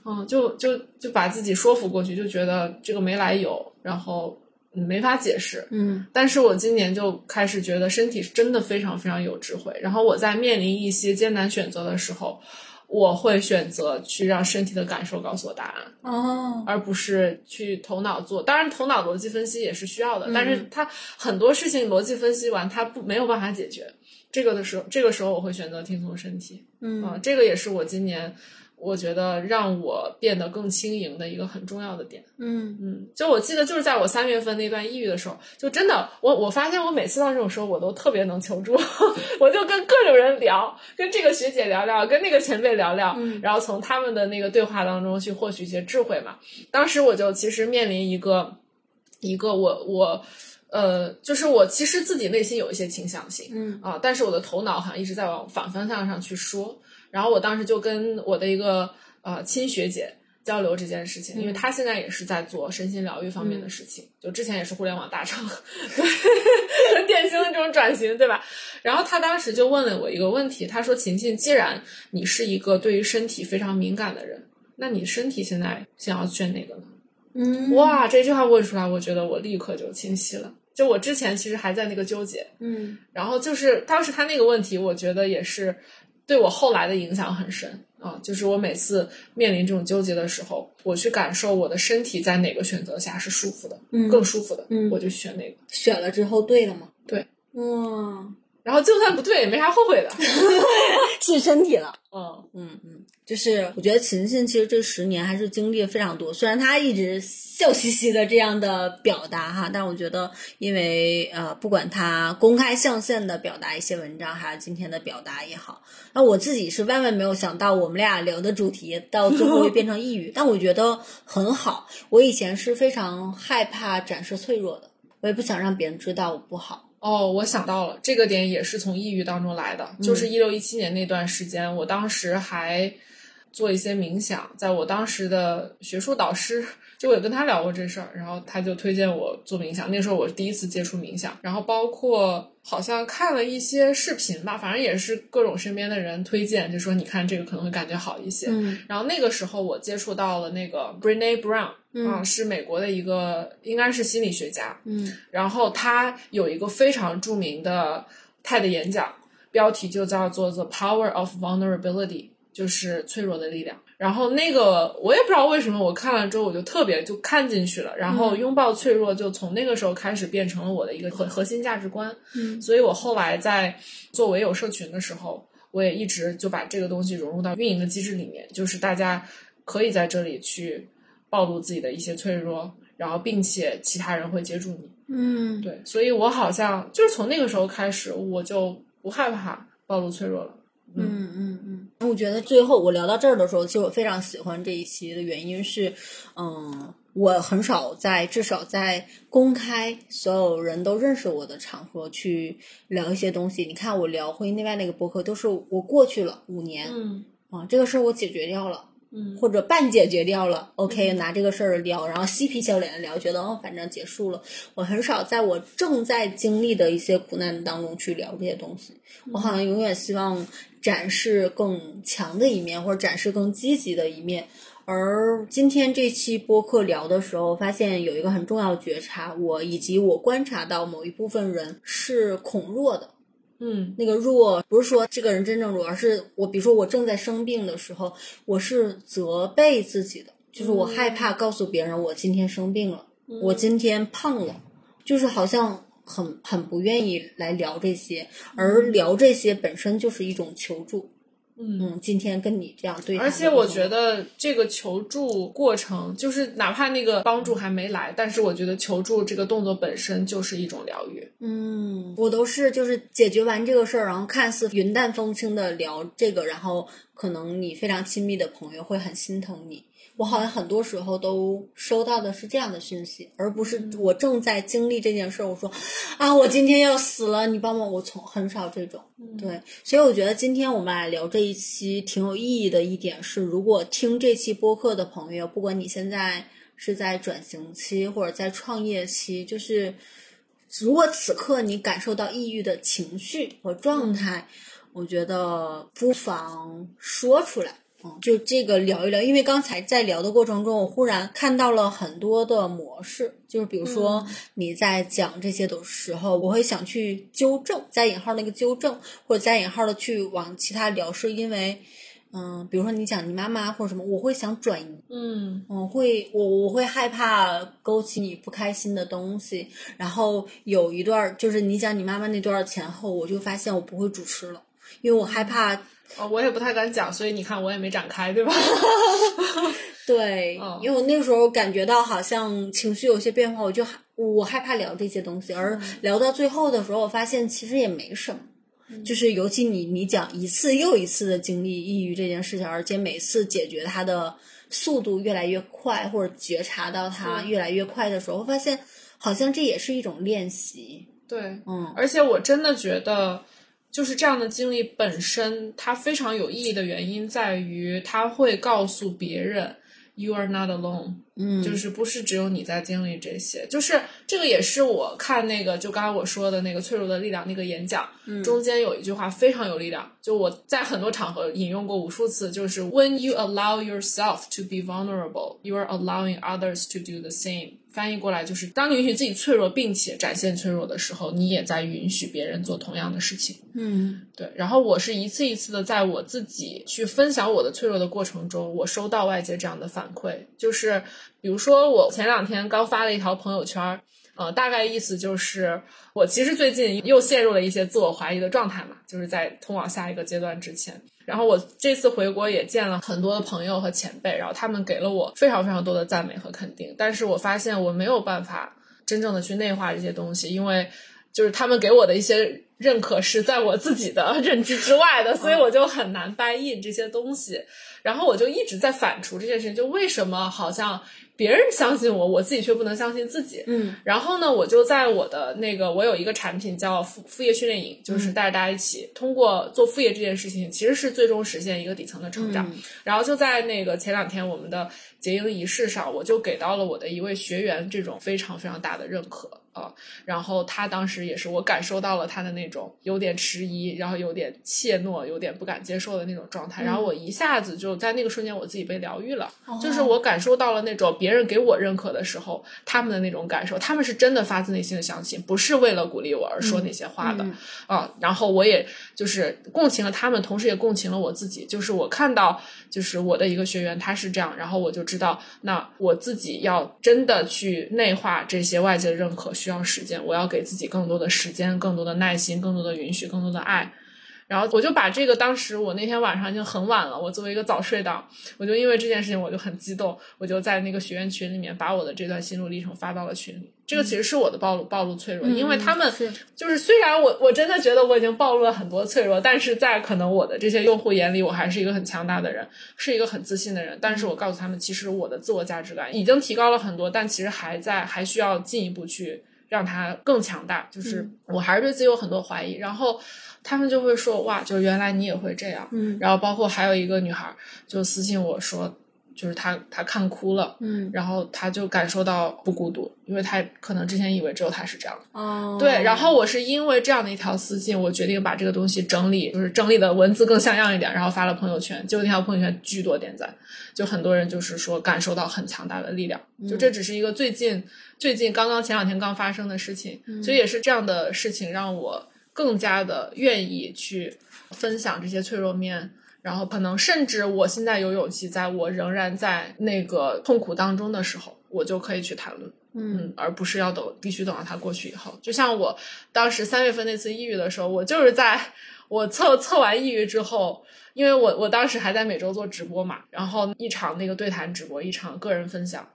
嗯，就就就把自己说服过去，就觉得这个没来由，然后嗯没法解释。嗯但是我今年就开始觉得身体是真的非常非常有智慧。然后我在面临一些艰难选择的时候，我会选择去让身体的感受告诉我答案，哦，而不是去头脑做。当然，头脑逻辑分析也是需要的，嗯但是它很多事情逻辑分析完，它不没有办法解决。这个的时候，这个时候我会选择听从身体。嗯啊，这个也是我今年我觉得让我变得更轻盈的一个很重要的点。嗯嗯，就我记得就是在我三月份那段抑郁的时候，就真的我我发现我每次到这种时候，我都特别能求助，[LAUGHS] 我就跟各种人聊，跟这个学姐聊聊，跟那个前辈聊聊，嗯然后从他们的那个对话当中去获取一些智慧嘛。当时我就其实面临一个一个我我。呃，就是我其实自己内心有一些倾向性，嗯啊，但是我的头脑好像一直在往反方向上去说。然后我当时就跟我的一个呃亲学姐交流这件事情，因为她现在也是在做身心疗愈方面的事情，就之前也是互联网大厂，对，很典型的这种转型，对吧？然后她当时就问了我一个问题，她说：“琴琴，既然你是一个对于身体非常敏感的人，那你身体现在想要选哪个呢？”嗯，哇，这句话问出来，我觉得我立刻就清晰了。就我之前其实还在那个纠结，嗯然后就是当时他那个问题，我觉得也是对我后来的影响很深啊。就是我每次面临这种纠结的时候，我去感受我的身体在哪个选择下是舒服的，嗯更舒服的，嗯我就选那个。选了之后对了吗？对，嗯，然后就算不对，也没啥后悔的。[LAUGHS] 是身体了。嗯 [LAUGHS] 嗯嗯，就是我觉得琴琴其实这十年还是经历了非常多，虽然她一直笑嘻嘻的这样的表达哈，但我觉得因为呃，不管她公开象限的表达一些文章，还是今天的表达也好，那我自己是万万没有想到我们俩聊的主题到最后会变成抑郁，[LAUGHS] 但我觉得很好。我以前是非常害怕展示脆弱的，我也不想让别人知道我不好。哦，我想到了，这个点也是从抑郁当中来的，就是一六一七年那段时间，我当时还做一些冥想，在我当时的学术导师，就我也跟他聊过这事儿，然后他就推荐我做冥想，那时候我是第一次接触冥想，然后包括好像看了一些视频吧，反正也是各种身边的人推荐，就说你看这个可能会感觉好一些，嗯。然后那个时候我接触到了那个 Brene Brown，啊、是美国的一个应该是心理学家，嗯。然后他有一个非常著名的 TED 演讲，标题就叫做《The Power of Vulnerability》，就是脆弱的力量。然后那个我也不知道为什么，我看了之后我就特别就看进去了，然后拥抱脆弱就从那个时候开始变成了我的一个核核心价值观。嗯所以我后来在做唯有社群的时候，我也一直就把这个东西融入到运营的机制里面，就是大家可以在这里去暴露自己的一些脆弱，然后并且其他人会接住你。嗯对，所以我好像就是从那个时候开始，我就不害怕暴露脆弱了。嗯嗯嗯，我觉得最后我聊到这儿的时候，其实我非常喜欢这一期的原因是，嗯，我很少在至少在公开所有人都认识我的场合去聊一些东西。你看我聊婚姻内外那个博客，都是我过去了五年、嗯啊，这个事儿我解决掉了。嗯或者半解决掉了，OK，拿这个事儿聊，然后嬉皮笑脸的聊，觉得哦，反正结束了。我很少在我正在经历的一些苦难当中去聊这些东西。我好像永远希望展示更强的一面，或者展示更积极的一面。而今天这期播客聊的时候，发现有一个很重要的觉察，我以及我观察到某一部分人是恐弱的。嗯。那个弱不是说这个人真正弱，而是我，比如说我正在生病的时候，我是责备自己的，就是我害怕告诉别人我今天生病了，我今天胖了，就是好像很很不愿意来聊这些，而聊这些本身就是一种求助。嗯。嗯，今天跟你这样对而且我觉得这个求助过程，就是哪怕那个帮助还没来，但是我觉得求助这个动作本身就是一种疗愈。嗯，我都是就是解决完这个事儿，然后看似云淡风轻的聊这个，然后可能你非常亲密的朋友会很心疼你。我好像很多时候都收到的是这样的讯息，而不是我正在经历这件事儿。我说啊，我今天要死了，你帮帮我。从很少这种，对，所以我觉得今天我们来聊这一期挺有意义的一点是，如果听这期播客的朋友，不管你现在是在转型期或者在创业期，就是如果此刻你感受到抑郁的情绪和状态，我觉得不妨说出来。嗯，就这个聊一聊，因为刚才在聊的过程中，我忽然看到了很多的模式，就是比如说你在讲这些的时候，我会想去纠正，加引号那个纠正，或者加引号的去往其他聊，是因为，嗯，比如说你讲你妈妈或者什么，我会想转移，嗯。我，会我我会害怕勾起你不开心的东西。然后有一段儿就是你讲你妈妈那段儿前后，我就发现我不会主持了，因为我害怕哦，我也不太敢讲，所以你看我也没展开，对吧？[LAUGHS] 对，嗯因为我那时候感觉到好像情绪有些变化，我就害我害怕聊这些东西，而聊到最后的时候，我发现其实也没什么。就是尤其你你讲一次又一次的经历抑郁这件事情，而且每次解决它的速度越来越快，或者觉察到它越来越快的时候，我发现好像这也是一种练习。对，嗯而且我真的觉得，就是这样的经历本身，它非常有意义的原因在于，它会告诉别人，you are not alone。嗯，就是不是只有你在经历这些，就是这个也是我看那个就刚刚我说的那个脆弱的力量那个演讲，中间有一句话非常有力量，就我在很多场合引用过无数次，就是 When you allow yourself to be vulnerable, you are allowing others to do the same。翻译过来就是，当你允许自己脆弱并且展现脆弱的时候，你也在允许别人做同样的事情。嗯对，然后我是一次一次的在我自己去分享我的脆弱的过程中，我收到外界这样的反馈，就是比如说我前两天刚发了一条朋友圈儿，呃，大概意思就是我其实最近又陷入了一些自我怀疑的状态嘛，就是在通往下一个阶段之前。然后我这次回国也见了很多的朋友和前辈，然后他们给了我非常非常多的赞美和肯定，但是我发现我没有办法真正的去内化这些东西，因为就是他们给我的一些认可是在我自己的 [LAUGHS] 认知之外的，所以我就很难掰印这些东西。然后我就一直在反刍这件事情，就为什么好像别人相信我，我自己却不能相信自己。嗯然后呢，我就在我的那个，我有一个产品叫副副业训练营，就是带着大家一起通过做副业这件事情，其实是最终实现一个底层的成长。嗯然后就在那个前两天我们的结营仪式上，我就给到了我的一位学员这种非常非常大的认可啊。然后他当时也是我感受到了他的那种有点迟疑，然后有点怯懦，有点不敢接受的那种状态。然后我一下子就在那个瞬间，我自己被疗愈了，就是我感受到了那种别人给我认可的时候，他们的那种感受，他们是真的发自内心的相信，不是为了鼓励我而说那些话的。嗯啊，然后我也就是共情了他们，同时也共情了我自己。就是我看到，就是我的一个学员他是这样，然后我就知道，那我自己要真的去内化这些外界的认可，需要时间。我要给自己更多的时间，更多的耐心，更多的允许，更多的爱。然后我就把这个，当时我那天晚上已经很晚了，我作为一个早睡党，我就因为这件事情我就很激动，我就在那个学员群里面把我的这段心路历程发到了群里。这个其实是我的暴露暴露脆弱，因为他们就是虽然我我真的觉得我已经暴露了很多脆弱，但是在可能我的这些用户眼里，我还是一个很强大的人，是一个很自信的人。但是我告诉他们，其实我的自我价值感已经提高了很多，但其实还在还需要进一步去让他更强大。就是我还是对自己有很多怀疑，然后他们就会说哇，就原来你也会这样。嗯然后包括还有一个女孩就私信我说，就是他他看哭了。嗯然后他就感受到不孤独，因为他可能之前以为只有他是这样的。哦对，然后我是因为这样的一条私信，我决定把这个东西整理，就是整理的文字更像样一点，然后发了朋友圈。结果那条朋友圈巨多点赞，就很多人就是说感受到很强大的力量。就这只是一个最近最近刚刚前两天刚发生的事情，所以也是这样的事情让我更加的愿意去分享这些脆弱面。然后可能甚至我现在有勇气，在我仍然在那个痛苦当中的时候，我就可以去谈论。嗯，而不是要等必须等到它过去以后。就像我当时三月份那次抑郁的时候，我就是在我测测完抑郁之后，因为我我当时还在每周做直播嘛，然后一场那个对谈直播，一场个人分享，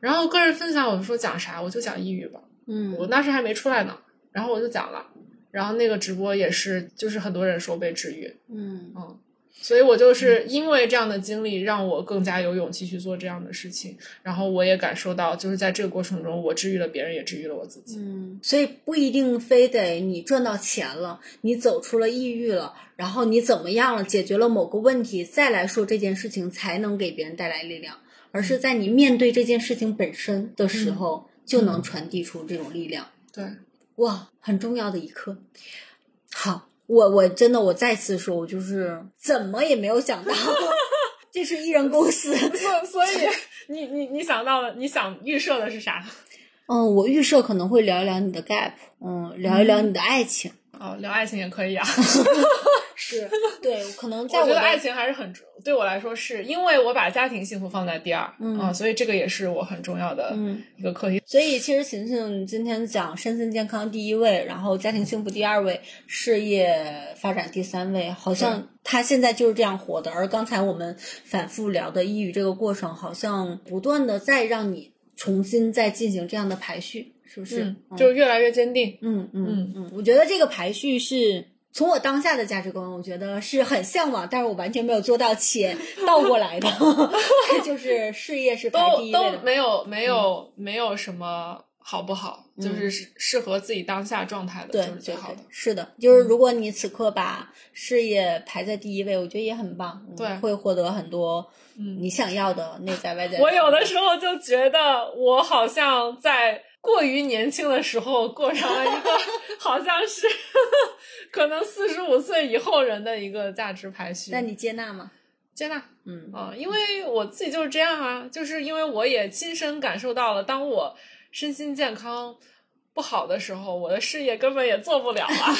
然后个人分享我就说讲啥，我就讲抑郁吧，嗯我当时还没出来呢，然后我就讲了，然后那个直播也是就是很多人说被治愈，嗯嗯。所以我就是因为这样的经历，让我更加有勇气去做这样的事情。然后我也感受到，就是在这个过程中，我治愈了别人，也治愈了我自己。嗯，所以不一定非得你赚到钱了，你走出了抑郁了，然后你怎么样了，解决了某个问题，再来说这件事情才能给别人带来力量，而是在你面对这件事情本身的时候，就能传递出这种力量。对，哇，很重要的一刻。好，我我真的我再次说，我就是怎么也没有想到，[LAUGHS] 这是艺人公司。所所以 [LAUGHS] 你你你想到了，你想预设的是啥？嗯，我预设可能会聊一聊你的 gap，嗯，聊一聊你的爱情，哦，聊爱情也可以啊。[LAUGHS] 是对，可能在我觉得的爱情还是很重，对我来说是因为我把家庭幸福放在第二，嗯啊，所以这个也是我很重要的嗯一个课题。所以其实晴晴今天讲身心健康第一位，然后家庭幸福第二位，事业发展第三位，好像她现在就是这样活的。而刚才我们反复聊的抑郁这个过程，好像不断的再让你重新再进行这样的排序，是不是？嗯，就是越来越坚定。嗯嗯嗯，我觉得这个排序是从我当下的价值观，我觉得是很向往，但是我完全没有做到，且倒过来的 [LAUGHS] [LAUGHS] 就是事业是排第都一位的。都没有没有没有什么好不好，就是适适合自己当下状态的，对就是最好的。是的，就是如果你此刻把事业排在第一位，我觉得也很棒，嗯对会获得很多你想要的内在外在。我有的时候就觉得我好像在过于年轻的时候过上了一个 [LAUGHS] 好像是 [LAUGHS] 可能四十五岁以后人的一个价值排序。那你接纳吗？接纳嗯啊、因为我自己就是这样啊，就是因为我也亲身感受到了，当我身心健康不好的时候，我的事业根本也做不了啊。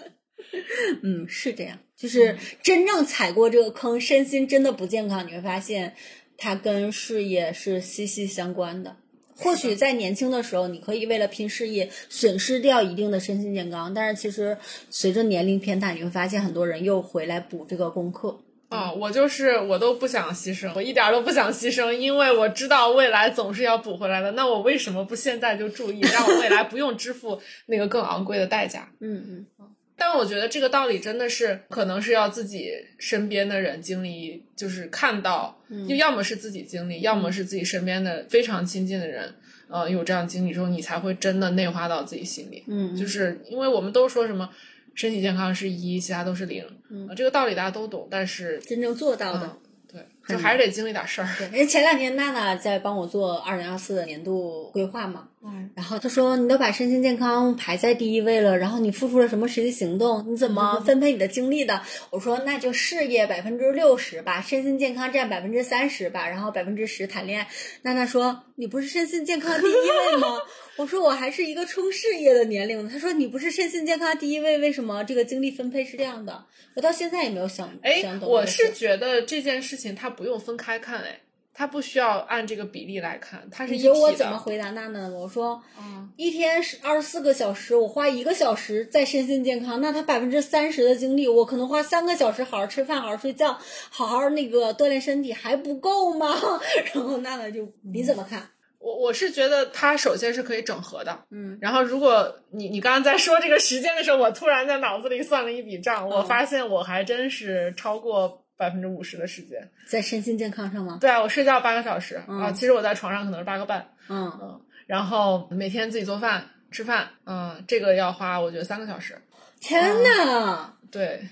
[LAUGHS] 嗯，是这样，就是真正踩过这个坑，身心真的不健康，你会发现它跟事业是息息相关的。或许在年轻的时候，你可以为了拼事业损失掉一定的身心健康，但是其实随着年龄偏大，你会发现很多人又回来补这个功课。啊、我就是我都不想牺牲，我一点儿都不想牺牲，因为我知道未来总是要补回来的。那我为什么不现在就注意，让我未来不用支付那个更昂贵的代价？[LAUGHS] 嗯嗯但我觉得这个道理真的是，可能是要自己身边的人经历，就是看到，就要么是自己经历，要么是自己身边的非常亲近的人，呃，有这样经历之后，你才会真的内化到自己心里。嗯，就是因为我们都说什么身体健康是一，其他都是零，嗯呃这个道理大家都懂，但是真正做到的。嗯对，就还是得经历点事儿。对，因为前两天娜娜在帮我做二零二四的年度规划嘛，嗯，然后她说你都把身心健康排在第一位了，然后你付出了什么实际行动？你怎么分配你的精力的？我说那就事业百分之六十吧，身心健康占百分之三十吧，然后百分之十谈恋爱。娜娜说你不是身心健康第一位吗？[LAUGHS] 我说我还是一个冲事业的年龄呢。她说你不是身心健康第一位，为什么这个精力分配是这样的？我到现在也没有想哎想，懂。我是觉得这件事情它不用分开看，哎，它不需要按这个比例来看，它是你觉得一体的。我怎么回答娜娜的？我说。嗯一天是二十四个小时，我花一个小时在身心健康，那他百分之三十的精力，我可能花三个小时好好吃饭、好好睡觉、好好那个锻炼身体，还不够吗？[LAUGHS] 然后娜娜就你怎么看？我我是觉得它首先是可以整合的，嗯，然后如果你你刚刚在说这个时间的时候，我突然在脑子里算了一笔账，我嗯发现我还真是超过百分之五十的时间。在身心健康上吗？对啊，我睡觉八个小时、嗯。啊，其实我在床上可能是八个半，嗯，嗯，然后每天自己做饭吃饭，嗯，这个要花我觉得三个小时。天呐，对，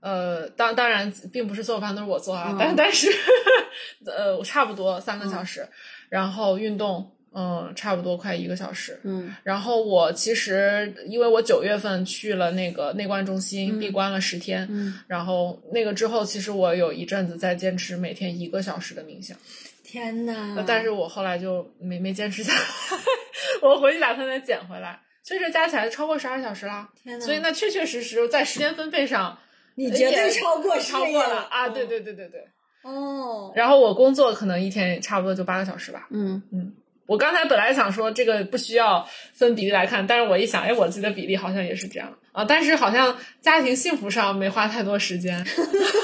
呃，当当然并不是所有饭都是我做啊，嗯。但但是 [LAUGHS] 呃差不多三个小时，然后运动，嗯，差不多快一个小时。嗯然后我其实因为我九月份去了那个内观中心，闭关了十天，嗯，然后那个之后，其实我有一阵子在坚持每天一个小时的冥想，天呐，但是我后来就没没坚持下来，[LAUGHS] 我回去打算再减回来，所以这加起来超过十二小时啦。天呐，所以那确确实实在时间分配上你绝对超过超过了啊！嗯对对对对对。哦，然后我工作可能一天也差不多就八个小时吧。嗯嗯我刚才本来想说这个不需要分比例来看，但是我一想，哎，我自己的比例好像也是这样啊。但是好像家庭幸福上没花太多时间，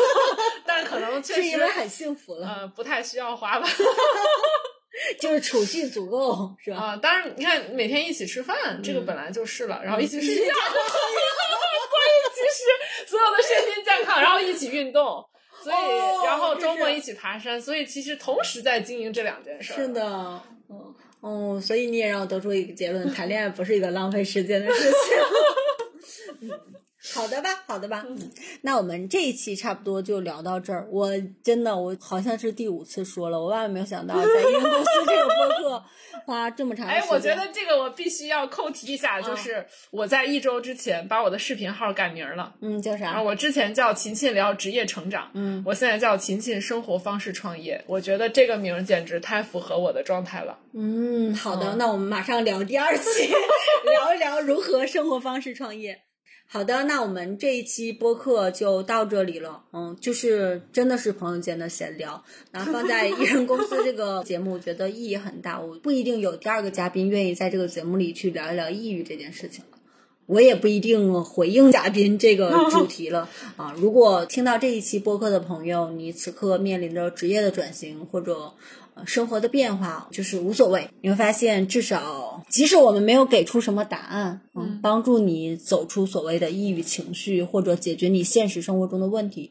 [LAUGHS] 但可能确实是因为很幸福了，呃不太需要花吧。[LAUGHS] 就是储蓄足够，是吧？啊，当然你看每天一起吃饭，这个本来就是了，然后一起睡觉，[LAUGHS] 所以其实所有的身心健康，然后一起运动。所以，哦然后周末一起爬山，所以其实同时在经营这两件事儿。是的，嗯哦，所以你也让我得出一个结论：谈恋爱不是一个浪费时间的事情。嗯，[LAUGHS] 好的吧，好的吧。嗯，那我们这一期差不多就聊到这儿。我真的，我好像是第五次说了，我万万没有想到，在音公司这个播客 [LAUGHS] 花这么长的时哎间。，我觉得这个我必须要扣题一下，嗯就是我在一周之前把我的视频号改名了。嗯，叫啊，啥？我之前叫琴琴聊职业成长，嗯，我现在叫琴琴生活方式创业。我觉得这个名儿简直太符合我的状态了。嗯，好的，嗯那我们马上聊第二期，[LAUGHS] 聊一聊如何生活方式创业。好的，那我们这一期播客就到这里了。嗯，就是真的是朋友间的闲聊，然后放在艺人公司这个 [LAUGHS] 节目，我觉得意义很大。我不一定有第二个嘉宾愿意在这个节目里去聊一聊抑郁这件事情了，我也不一定回应嘉宾这个主题了啊。如果听到这一期播客的朋友，你此刻面临着职业的转型或者。呃，生活的变化就是无所谓，你会发现，至少即使我们没有给出什么答案，嗯，帮助你走出所谓的抑郁情绪，或者解决你现实生活中的问题，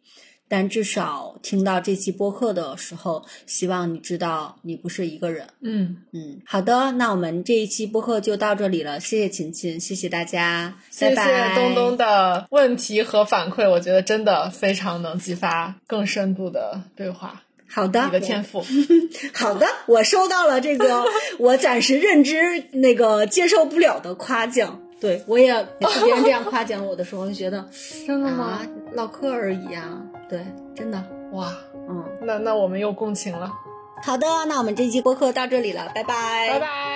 但至少听到这期播客的时候，希望你知道你不是一个人。嗯嗯，好的，那我们这一期播客就到这里了，谢谢琴琴，谢谢大家，谢谢东东的问题和反馈，我觉得真的非常能激发更深度的对话。好的，你的天赋，[LAUGHS] 好的，我收到了这个 [LAUGHS] 我暂时认知那个接受不了的夸奖。对我也 [LAUGHS] 每次别人这样夸奖我的时候，就觉得真的吗？啊，唠嗑而已呀。对，真的，哇，嗯，那那我们又共情了，好的，那我们这期播客到这里了，拜拜，拜拜。